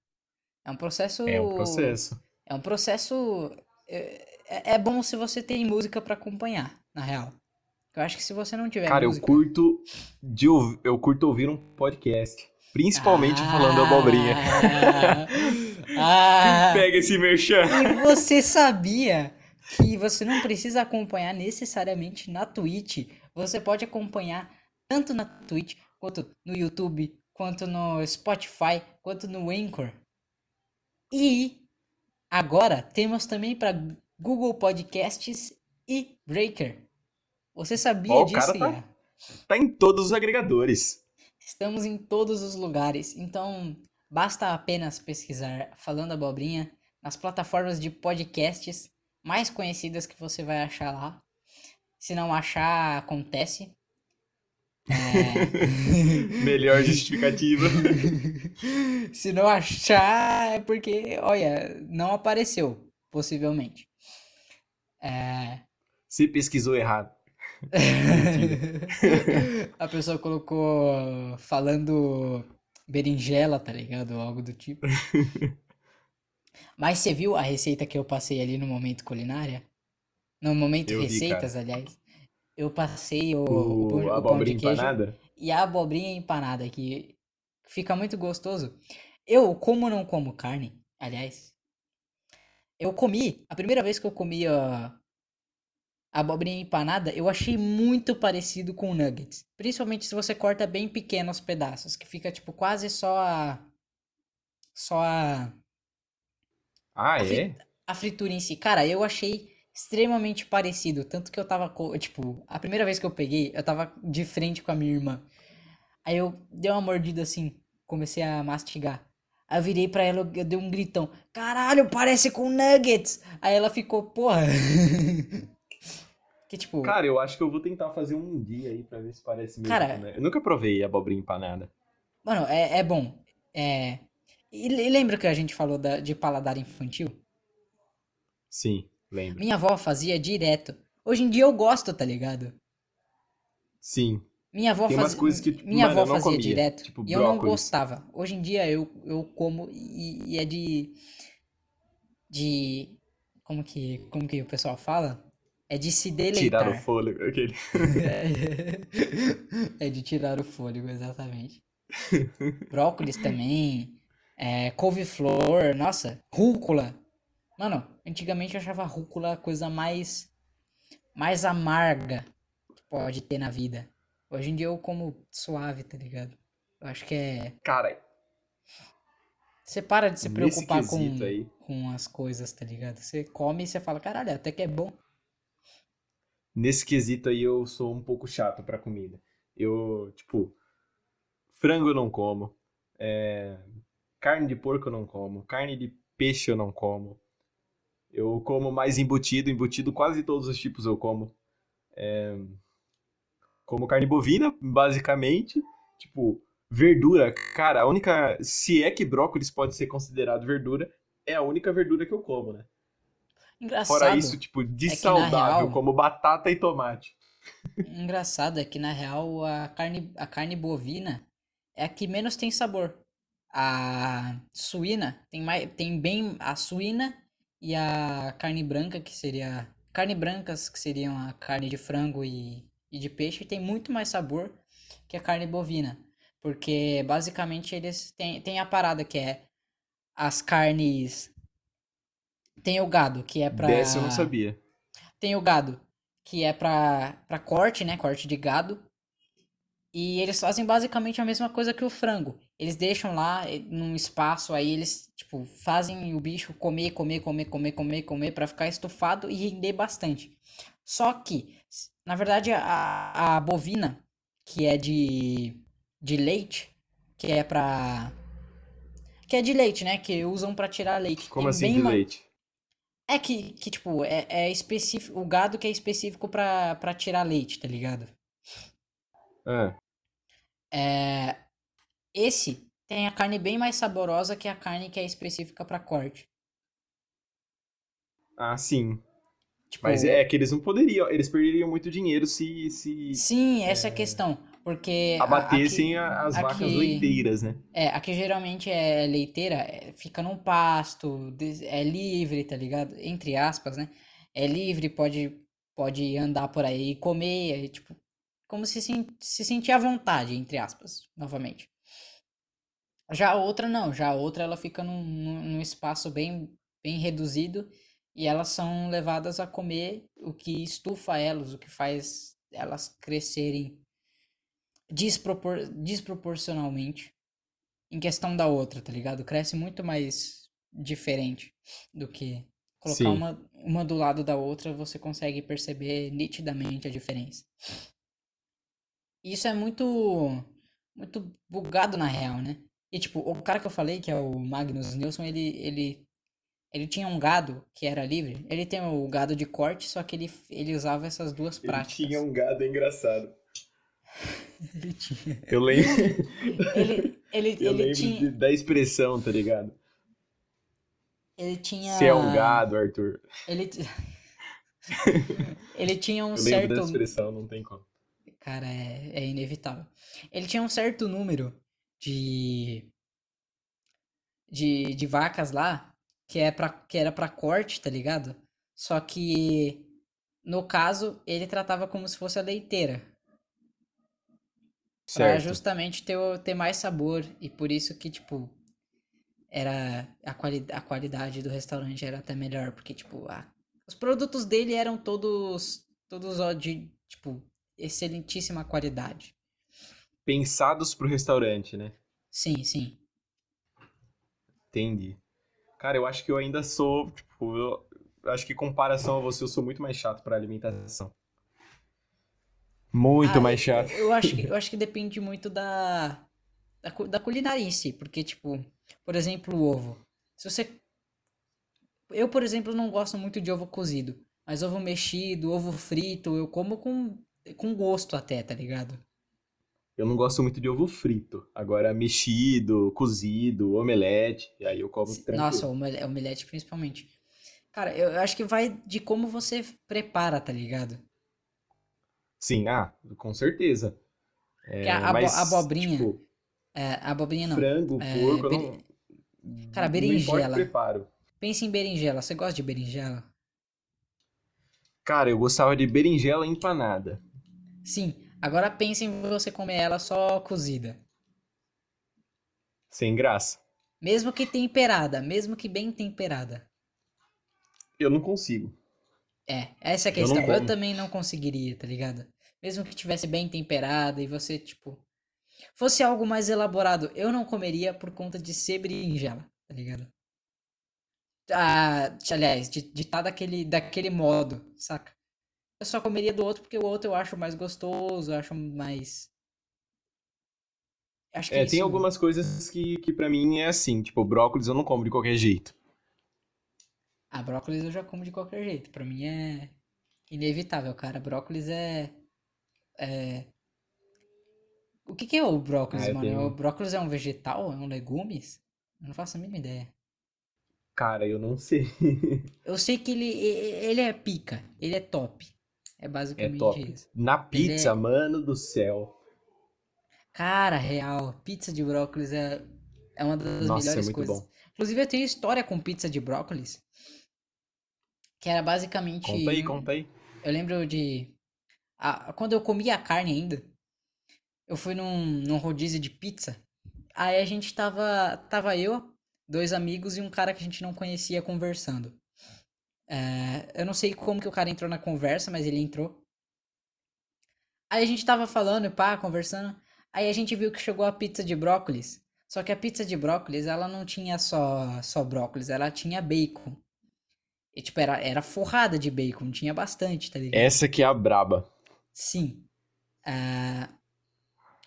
É um processo. É um processo. É um processo. É, é- é bom se você tem música pra acompanhar, na real. Eu acho que se você não tiver Cara, eu música. curto de eu curto ouvir um podcast, principalmente falando abobrinha. Ah, [laughs] ah, Pega esse merchan. e você sabia que você não precisa acompanhar necessariamente na Twitch? Você pode acompanhar tanto na Twitch, quanto no YouTube, quanto no Spotify, quanto no Anchor. E agora temos também para Google Podcasts e Breaker. Você sabia Ó, o disso, cara tá-? Tá em todos os agregadores. Estamos em todos os lugares, então basta apenas pesquisar Falando Abobrinha nas plataformas de podcasts mais conhecidas que você vai achar lá. Se não achar, acontece. É... [laughs] Melhor justificativa. [laughs] Se não achar, é porque, olha, não apareceu, possivelmente. É... Você pesquisou errado. [laughs] A pessoa colocou falando berinjela, tá ligado? Ou algo do tipo. [laughs] Mas você viu a receita que eu passei ali no momento culinária? No momento Eu vi, receitas, aliás. Eu passei o, o O o pão de abobrinha queijo empanada? e a abobrinha empanada, que, Fica muito gostoso. Eu, como não como carne, aliás, eu comi, a primeira vez que eu comi a, a abobrinha empanada, eu achei muito parecido com nuggets. Principalmente se você corta bem pequenos pedaços, que fica tipo quase só a. Só a. Ah, a, é? a fritura em si. Cara, eu achei extremamente parecido. Tanto que eu tava. co- Tipo, a primeira vez que eu peguei, eu tava de frente com a minha irmã. Aí eu dei uma mordida assim, comecei a mastigar. Aí eu virei pra ela, eu dei um gritão. Caralho, parece com nuggets! Aí ela ficou, porra. [laughs] que tipo, Cara, eu acho que eu vou tentar fazer um dia aí pra ver se parece mesmo. Cara- né? Eu nunca provei abobrinha empanada. mano, é, é bom. É. E, e lembra que a gente falou da- de paladar infantil? Sim, lembro. Minha avó fazia direto. Hoje em dia eu gosto, tá ligado? Sim. Minha avó Tem fazia, coisas que, tipo, minha mano, avó fazia comia, direto tipo e eu não gostava. Hoje em dia eu, eu como e, e é de de como que como que o pessoal fala? É de se Tirar o deleitar. fôlego, aquele. [laughs] É de tirar o fôlego, exatamente. Brócolis também, é, couve-flor, nossa, rúcula. Mano, antigamente eu achava rúcula a coisa mais mais amarga que pode ter na vida. Hoje em dia eu como suave, tá ligado? Eu acho que é. Cara, Você para de se preocupar com, aí, com as coisas, tá ligado? Você come e você fala, caralho, até que é bom. nesse quesito aí eu sou um pouco chato pra comida. Eu, tipo, frango eu não como. é, carne de porco eu não como. Carne de peixe eu não como. Eu como mais embutido, embutido quase todos os tipos eu como. É, como carne bovina, basicamente. Tipo, verdura, cara, a única. Se é que brócolis pode ser considerado verdura, é a única verdura que eu como, né? Engraçado. Fora isso, tipo, de é que na saudável, real- como batata e tomate. Engraçado é que na real a carne, a carne bovina é a que menos tem sabor. A suína tem mais, tem bem a suína e a carne branca que seria carne brancas que seriam a carne de frango e, e de peixe tem muito mais sabor que a carne bovina, porque basicamente eles têm, têm a parada que é as carnes tem o gado que é pra Dessa eu não sabia. tem o gado, que é pra, pra corte, né? Corte de gado. E eles fazem basicamente a mesma coisa que o frango. Eles deixam lá eh, num espaço, aí eles, tipo, fazem o bicho comer, comer, comer, comer, comer, comer, pra ficar estufado e render bastante. Só que, na verdade, a, a bovina, que é de, de leite, que é pra. Que é de leite, né? Que usam pra tirar leite. Como tem assim de ma- leite? é que, que tipo, é, é específico. O gado que é específico pra, pra tirar leite, tá ligado? Ah, É. Esse tem a carne bem mais saborosa que a carne que é específica pra corte. ah, sim. Tipo, Mas é que eles não poderiam, eles perderiam muito dinheiro se, se Sim, essa é a questão. Porque. a- abatessem aqui- as vacas aqui- leiteiras, né? É, aqui geralmente é leiteira, é, fica num pasto, é livre, tá ligado? Entre aspas, né? É livre, pode, pode andar por aí e comer, é, tipo, como se, se sentir à vontade, entre aspas, novamente. Já a outra não, já a outra ela fica num, num num espaço bem, bem reduzido e elas são levadas a comer o que estufa elas, o que faz elas crescerem despropor- desproporcionalmente em questão da outra, tá ligado? Cresce muito mais diferente do que colocar Sim. uma, uma do lado da outra, você consegue perceber nitidamente a diferença. Isso é muito muito bugado na real, né? E tipo, o cara que eu falei, que é o Magnus Nilsson, ele ele ele tinha um gado que era livre. Ele tem o gado de corte, só que ele ele usava essas duas práticas. um gado engraçado. [laughs] Ele tinha. Eu lembro, Ele, ele, eu ele lembro tinha. de- da expressão, tá ligado? Ele tinha. Se é um gado, Arthur. Ele, [laughs] ele tinha um Eu lembro certo. dessa expressão, não tem como. Cara, é, é inevitável. Ele tinha um certo número de. De, de vacas lá que, é pra, que era pra corte, tá ligado? Só que. No caso, ele tratava como se fosse a leiteira. Pra Certo. justamente ter, ter mais sabor. E por isso que, tipo, era a, quali a qualidade do restaurante era até melhor. Porque, tipo, a- os produtos dele eram todos, todos de, tipo, excelentíssima qualidade. Pensados pro restaurante, né? Sim, sim. Entendi. Cara, eu acho que eu ainda sou, tipo, eu acho que em comparação a você, eu sou muito mais chato pra alimentação. Muito Ah, mais chato. Eu acho que, eu acho que depende muito da, da, da culinária em si, porque, tipo, por exemplo, o ovo. Se você. Eu, por exemplo, não gosto muito de ovo cozido, mas ovo mexido, ovo frito, eu como com, com gosto até, tá ligado? Eu não gosto muito de ovo frito. Agora, mexido, cozido, omelete, e aí eu como tranquilo. Nossa, omele- omelete principalmente. Cara, eu, acho que vai de como você prepara, tá ligado? Sim, ah, com certeza. É, a, mas, abobrinha. tipo, É, abobrinha não. frango, É, porco, beri- não... Cara, berinjela. preparo. Pensa em berinjela. Você gosta de berinjela? Cara, eu gostava de berinjela empanada. Sim. Agora pensa em você comer ela só cozida. Sem graça. Mesmo que temperada, mesmo que bem temperada. Eu não consigo. É, essa é a Eu questão. Eu, como. também não conseguiria, tá ligado? Mesmo que tivesse bem temperada e você, tipo, fosse algo mais elaborado, eu não comeria por conta de ser berinjela, tá ligado? Ah, aliás, de estar daquele, daquele modo, saca? Eu só comeria do outro porque o outro eu acho mais gostoso, eu acho mais. Acho que É, isso. tem algumas coisas que, que para mim é assim, tipo, brócolis eu não como de qualquer jeito. Ah, brócolis eu já como de qualquer jeito. Pra mim é inevitável, cara. Brócolis é. É. O que que é o brócolis, Ah, mano? tenho- O brócolis é um vegetal? É um legumes? Eu não faço a mínima ideia. Cara, eu não sei. [laughs] Eu sei que ele, ele é pica. Ele é top. É É basicamente top. isso. Na pizza, é- mano do céu. Cara, real. Pizza de brócolis é, é uma das Nossa, é melhores muito coisas. bom. Inclusive, eu tenho história com pizza de brócolis. Que era basicamente. Conta aí, conta aí. Eu lembro de. a- quando eu comia a carne ainda, eu fui num, num rodízio de pizza. Aí a gente tava. Tava eu, dois amigos e um cara que a gente não conhecia conversando. É, eu não sei como que o cara entrou na conversa, mas ele entrou. Aí a gente tava falando, pá, conversando. Aí a gente viu que chegou a pizza de brócolis. Só que a pizza de brócolis, ela não tinha só, só brócolis, ela tinha bacon. E, tipo, era, era forrada de bacon, tinha bastante, tá ligado? Essa que é a braba. Sim. Ah,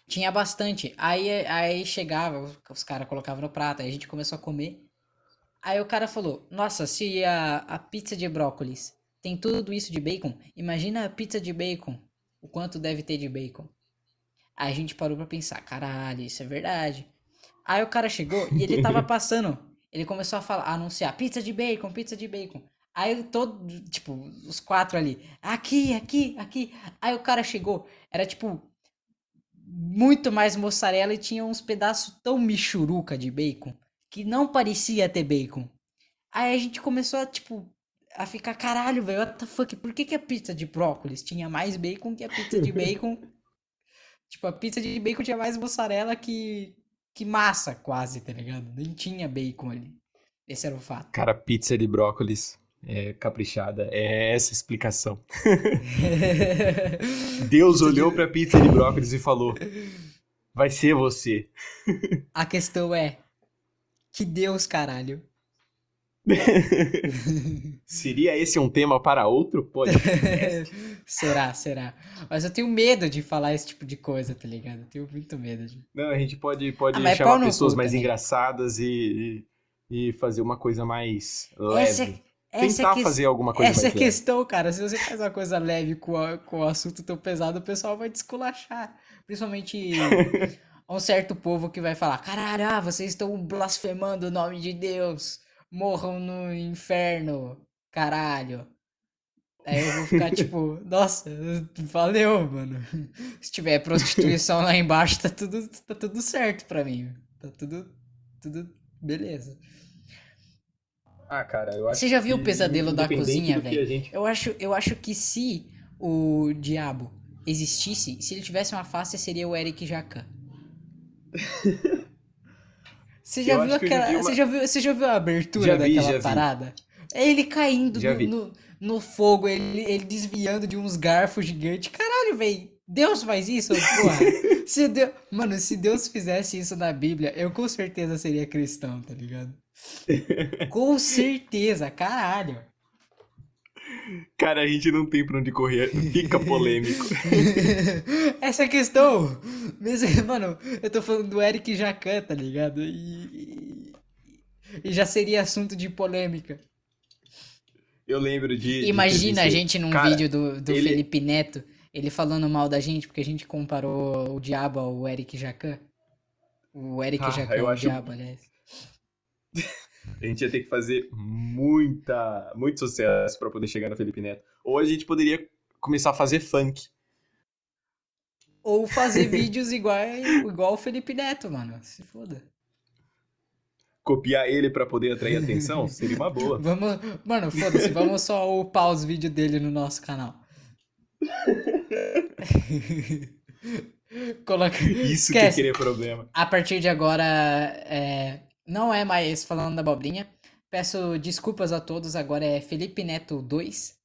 tinha bastante. Aí, aí chegava, os, os caras colocavam no prato, aí a gente começou a comer. Aí o cara falou: Nossa, se a, a pizza de brócolis tem tudo isso de bacon, imagina a pizza de bacon. O quanto deve ter de bacon. Aí a gente parou pra pensar: Caralho, isso é verdade. Aí o cara chegou e ele tava [laughs] passando. Ele começou a falar, a anunciar pizza de bacon, pizza de bacon. Aí todo, tipo, os quatro ali, aqui, aqui, aqui. Aí o cara chegou, era tipo muito mais mussarela e tinha uns pedaços tão michuruca de bacon que não parecia ter bacon. Aí a gente começou a, tipo, a ficar, caralho, velho, what the fuck, por que que a pizza de brócolis tinha mais bacon que a pizza de [laughs] bacon? tipo, a pizza de bacon tinha mais mussarela que, que massa, quase, tá ligado? Nem tinha bacon ali. Esse era o fato. Cara, pizza de brócolis é caprichada. É essa a explicação. [laughs] Deus olhou pra pizza de brócolis e falou: Vai ser você. A questão é, que Deus, caralho. [laughs] Seria esse um tema para outro? Pode. [laughs] será, será. Mas eu tenho medo de falar esse tipo de coisa, tá ligado? Eu tenho muito medo de. Não, a gente pode, pode Ah, mas chamar pessoas mais também. engraçadas e, e, e fazer uma coisa mais leve. Essa, é- essa Tentar é que- fazer alguma coisa Essa é mais leve. questão, cara. Se você faz uma coisa leve com, a- com o assunto tão pesado, o pessoal vai desculachar. Principalmente [laughs] um certo povo que vai falar: caralho, ah, vocês estão blasfemando o nome de Deus. Morram no inferno, caralho. Aí eu vou ficar [laughs] tipo, nossa, valeu, mano. Se tiver prostituição lá embaixo, tá tudo, tá tudo certo pra mim. Tá tudo, tudo beleza. Ah, cara, eu acho Você já viu o pesadelo da cozinha, velho? a gente- Eu acho, eu acho que se o diabo existisse, se ele tivesse uma face, seria o Eric Jacan. Você já, viu aquela, uma- você, já viu, você já viu a abertura Já vi, daquela parada? É ele caindo no, no, no fogo, ele, ele desviando de uns garfos gigantes. Caralho, velho. Deus faz isso, porra. [laughs] se Deus, mano, se Deus fizesse isso na Bíblia, eu com certeza seria cristão, tá ligado? [laughs] Com certeza, caralho. Cara, a gente não tem pra onde correr. Fica [laughs] polêmico. Essa questão, mesmo, mano, eu tô falando do Eric Jacan, tá ligado? E, e, já seria assunto de polêmica. Eu lembro de. de Imagina a ter visto- gente num Cara, vídeo do, do ele- Felipe Neto, ele falando mal da gente, porque a gente comparou o diabo ao Eric Jacan. O Eric Ah, Jacan, o acho- diabo, aliás. A gente ia ter que fazer muita, muito sucesso pra poder chegar no Felipe Neto. Ou a gente poderia começar a fazer funk. Ou fazer [laughs] vídeos igual, igual o Felipe Neto, mano. Se foda. Copiar ele pra poder atrair atenção seria uma boa. [laughs] Vamos, mano, foda-se, vamos só upar os vídeos dele no nosso canal. [laughs] Coloca. Isso que Esquece. queria problema. A partir de agora, é, não é mais falando da abobrinha. Peço desculpas a todos, agora é Felipe Neto 2.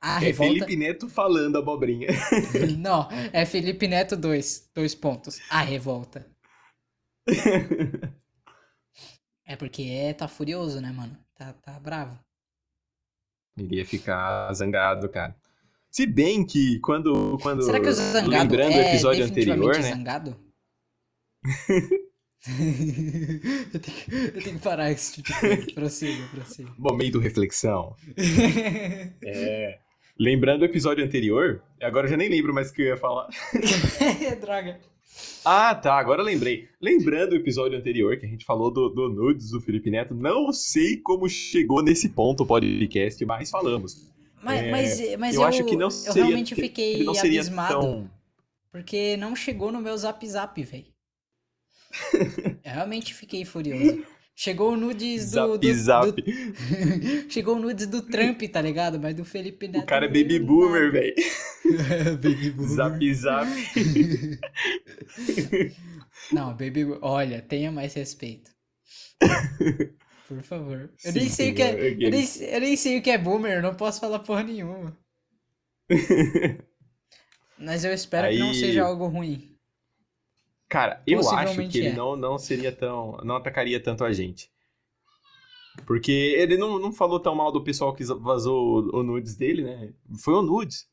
A É revolta. Felipe Neto falando abobrinha. [laughs] Não, [laughs] é Felipe Neto 2. Dois pontos. A revolta. É porque é, tá furioso, né, mano? Tá, tá bravo. Iria ficar zangado, cara. Se bem que quando. quando Será que o zangado lembrando o é episódio definitivamente anterior, né? zangado? [laughs] [laughs] eu, tenho, que- eu tenho que parar esse tipo de coisa. Prossiga, prossiga. Momento reflexão. [laughs] É. Lembrando o episódio anterior, agora eu já nem lembro mais o que eu ia falar. [laughs] Droga. Ah, tá, agora eu lembrei. Lembrando o episódio anterior que a gente falou do, do nudes do Felipe Neto, não sei como chegou nesse ponto o podcast, mas falamos. Mas, É, mas, mas eu, acho que não eu seria, realmente fiquei não seria abismado. tão Porque não chegou no meu zap zap, velho. [laughs] Eu realmente fiquei furioso. Chegou o nudes do. zap do- zap. do- [laughs] Chegou o nudes do Trump, tá ligado? Mas do Felipe Neto. O cara é baby veio boomer, velho. [laughs] baby boomer. Zap zap. Não, baby Olha, tenha mais respeito. Por favor. Eu nem Sim, sei o que é. Eu nem, eu nem sei o que é boomer, não posso falar porra nenhuma. Mas eu espero que não Aí- seja algo ruim. Cara, eu acho que ele é. não, não seria tão. não atacaria tanto a gente. Porque ele não, não falou tão mal do pessoal que vazou o, o nudes dele, né? Foi o nudes.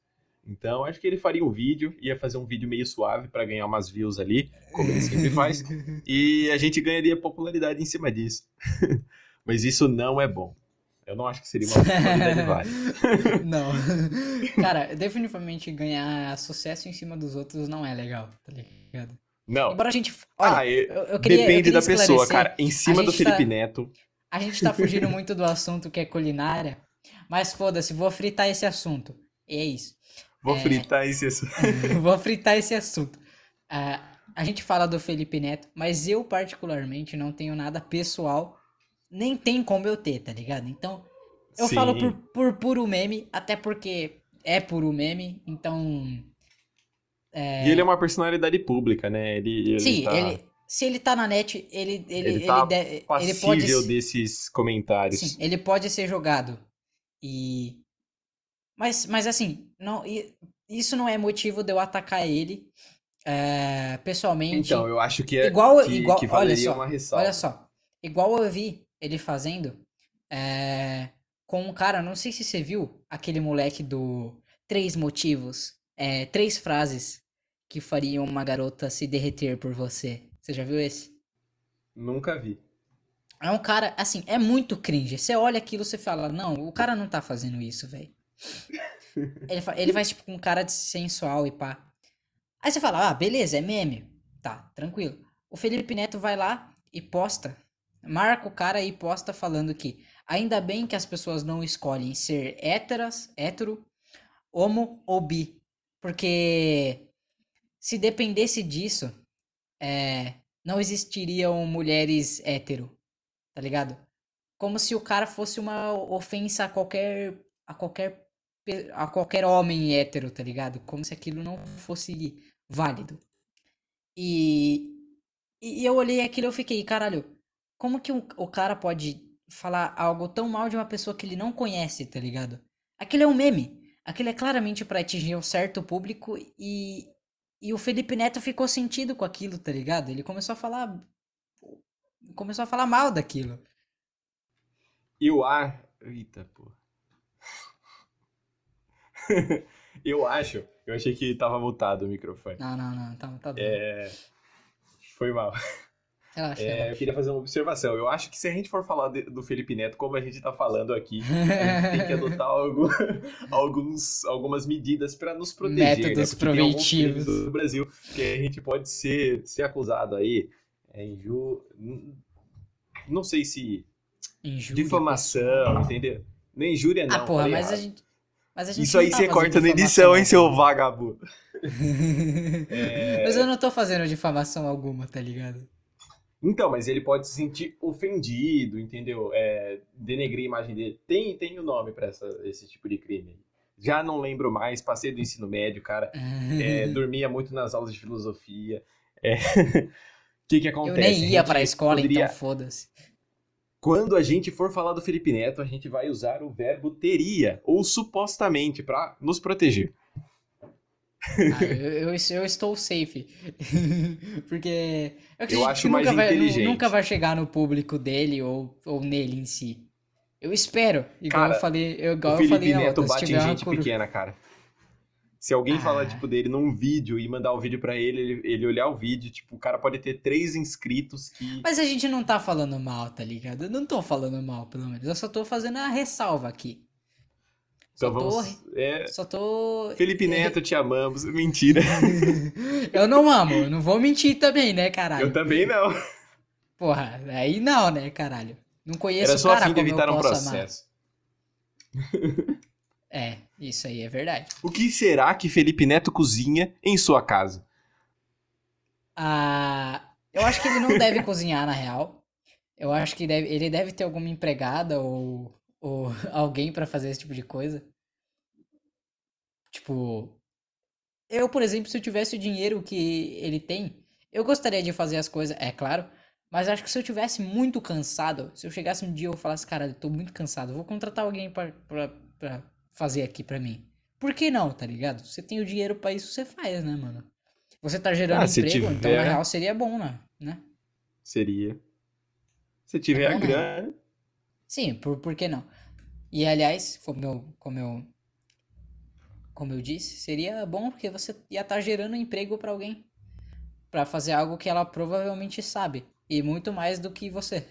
Então acho que ele faria um vídeo, ia fazer um vídeo meio suave pra ganhar umas views ali, como ele sempre faz. [laughs] E a gente ganharia popularidade em cima disso. [laughs] Mas isso não é bom. Eu não acho que seria uma popularidade [laughs] válida. Não. Cara, definitivamente ganhar sucesso em cima dos outros não é legal, tá ligado? Não. Embora a gente. Olha, Ah, eu, eu queria, eu depende queria da pessoa, cara. Em cima do gente tá- Felipe Neto. A gente tá fugindo muito do assunto que é culinária, mas foda-se, vou fritar esse assunto. E é isso. Vou É. fritar esse assunto. [laughs] Vou fritar esse assunto. Ah, a gente fala do Felipe Neto, mas eu, particularmente, não tenho nada pessoal. Nem tem como eu ter, tá ligado? Então, eu Sim. falo por, por puro meme, até porque é puro meme, então. E ele é uma personalidade pública, né? Ele, ele Sim, tá ele. Se ele tá na net, ele. Ele, Ele ele, tá ele passível pode. se- desses comentários. Sim, ele pode ser jogado. E. Mas, mas assim, não, isso não é motivo de eu atacar ele é, pessoalmente. Então, eu acho que é Igual- que, igual- que olha só, uma ressalva. Olha só, igual eu vi ele fazendo é, com um cara, não sei se você viu, aquele moleque do Três Motivos, é, três frases que fariam uma garota se derreter por você. Você já viu esse? Nunca vi. É um cara, assim, é muito cringe. Você olha aquilo e você fala, não, o cara não tá fazendo isso, velho. [laughs] ele, fa- ele faz, tipo, com cara de sensual e pá. Aí você fala, ah, beleza, é meme. Tá, tranquilo. O Felipe Neto vai lá e posta. Marca o cara e posta falando que ainda bem que as pessoas não escolhem ser héteras, hétero, homo ou bi. Porque se dependesse disso, é, não existiriam mulheres hétero, tá ligado? Como se o cara fosse uma ofensa a qualquer a qualquer a qualquer homem hétero, tá ligado? Como se aquilo não fosse válido. E, e eu olhei aquilo e fiquei, caralho, como que o, o cara pode falar algo tão mal de uma pessoa que ele não conhece, tá ligado? Aquilo é um meme. Aquilo é claramente para atingir um certo público e, e o Felipe Neto ficou sentido com aquilo, tá ligado? Ele começou a falar. Começou a falar mal daquilo. E o ar. Eita, pô. [laughs] eu acho. Eu achei que tava mutado o microfone. Não, não, não. Tá, tá bom. É... Foi mal. [laughs] Relaxa, É, relaxa. eu queria fazer uma observação. Eu acho que se a gente for falar de- do Felipe Neto, como a gente tá falando aqui, a gente tem que [laughs] adotar algo- [laughs] alguns, algumas medidas para nos proteger. Métodos né? Tem alguns preventivos. do Brasil que a gente pode ser, ser acusado aí. É, inju... Não sei se. Injúria, Difamação, entendeu? Nem injúria, não. Ah, porra, mas a errado. gente. Mas a gente Isso aí tá você corta na edição, hein, seu alguma. vagabundo. [laughs] É, Mas eu não tô fazendo difamação alguma, tá ligado? Então, mas ele pode se sentir ofendido, entendeu? É, denegrir a imagem dele. Tem, tem o nome essa, esse tipo de crime. Já não lembro mais, passei do ensino médio, cara. [laughs] É, dormia muito nas aulas de filosofia. É, [laughs] O que que Eu acontece? nem A ia gente pra escola, poderia- então foda-se. Quando a gente for falar do Felipe Neto, a gente vai usar o verbo teria, ou supostamente, pra nos proteger. Ah, [laughs] eu, eu, eu estou safe. [laughs] Porque eu acredito acho que nunca vai, nunca vai chegar no público dele ou, ou nele em si. Eu espero. Igual Cara, eu falei, eu, igual o eu falei Neto outra, bate em gente coru- pequena, cara. Se alguém falar, Ah. tipo, dele num vídeo e mandar o vídeo pra ele, ele, ele olhar o vídeo, tipo, o cara pode ter três inscritos que... Mas a gente não tá falando mal, tá ligado? Eu não tô falando mal, pelo menos. Eu só tô fazendo a ressalva aqui. Só Então tô. vamos... É, Só tô. Felipe Neto, te amamos. [laughs] Mentira. [laughs] Eu não amo, eu não vou mentir também, né, caralho? Eu também não. Porra, aí não, né, caralho? Não conheço Era o só a cara fim de evitar um amar. processo. [laughs] É, isso aí é verdade. O que será que Felipe Neto cozinha em sua casa? Ah, eu acho que ele não deve cozinhar, na real. Eu acho que deve, ele deve ter alguma empregada ou, ou [laughs] alguém pra fazer esse tipo de coisa. Tipo, eu, por exemplo, se eu tivesse o dinheiro que ele tem, eu gostaria de fazer as coisas, é claro. Mas acho que se eu tivesse muito cansado, se eu chegasse um dia e eu falasse, cara, eu tô muito cansado, vou contratar alguém pra, pra, pra fazer aqui pra mim. Por que não, tá ligado? Você tem o dinheiro pra isso, você faz, né, mano? Você tá gerando Ah, emprego, então tiver- na real seria bom, né? né? Seria. Se tiver É a bom, né? grana... Sim, por, por que não? E aliás, como eu, como eu, como eu disse, seria bom porque você ia estar gerando emprego pra alguém. Pra fazer algo que ela provavelmente sabe. E muito mais do que você.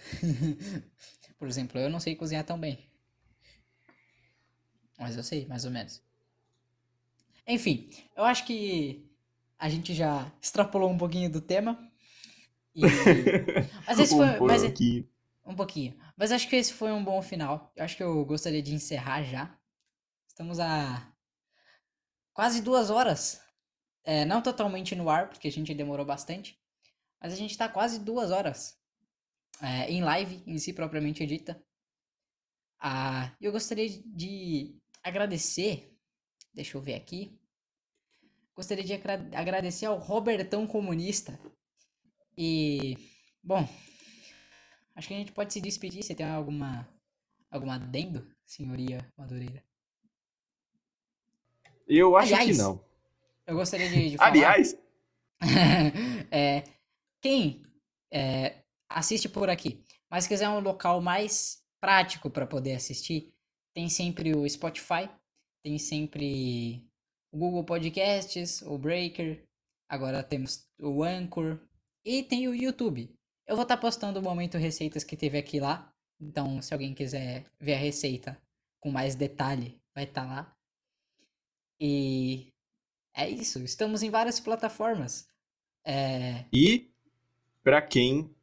[laughs] Por exemplo, eu não sei cozinhar tão bem. Mas eu sei, mais ou menos. Enfim, eu acho que a gente já extrapolou um pouquinho do tema. E... [laughs] Mas esse foi. um mas- pouquinho. Um pouquinho. Mas acho que esse foi um bom final. Eu acho que eu gostaria de encerrar já. Estamos a quase duas horas. É, não totalmente no ar, porque a gente demorou bastante. Mas a gente tá quase duas horas. é, em live, em si propriamente dita. Ah, eu gostaria de agradecer. Deixa eu ver aqui. Gostaria de agra- agradecer ao Robertão Comunista. E. Bom, Acho que a gente pode se despedir. Você tem alguma algum adendo, senhoria Madureira? Eu acho Aliás, que não. Eu gostaria de, de [laughs] falar. Aliás, [laughs] é, quem é, assiste por aqui, mas quiser um local mais prático para poder assistir, tem sempre o Spotify, tem sempre o Google Podcasts, o Breaker, agora temos o Anchor e tem o YouTube. Eu vou estar postando o momento receitas que teve aqui lá, então se alguém quiser ver a receita com mais detalhe, vai estar lá. E é isso, estamos em várias plataformas. É, e pra quem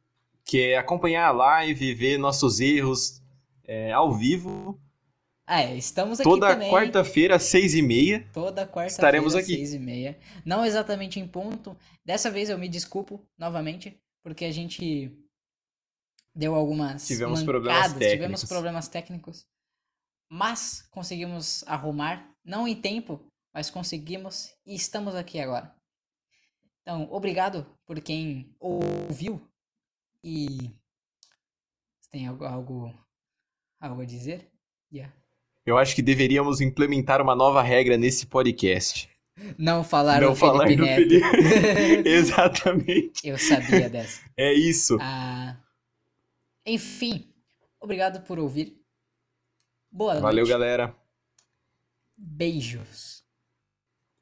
quer acompanhar a live, ver nossos erros é, ao vivo, é, estamos aqui toda quarta-feira, às seis e meia. Toda quarta-feira, estaremos aqui. seis e meia. Não exatamente em ponto. Dessa vez eu me desculpo novamente, porque a gente deu algumas Tivemos mancadas, problemas tivemos técnicos. problemas técnicos, mas conseguimos arrumar Não em tempo, mas conseguimos e estamos aqui agora. Então, obrigado por quem ouviu e você tem algo, algo, algo a dizer? Yeah. Eu acho que deveríamos implementar uma nova regra nesse podcast. Não falar Não do falar Felipe do Neto. Felipe. [laughs] Exatamente. Eu sabia dessa. É isso. Ah, enfim, obrigado por ouvir. Boa Valeu, noite. galera. Beijos.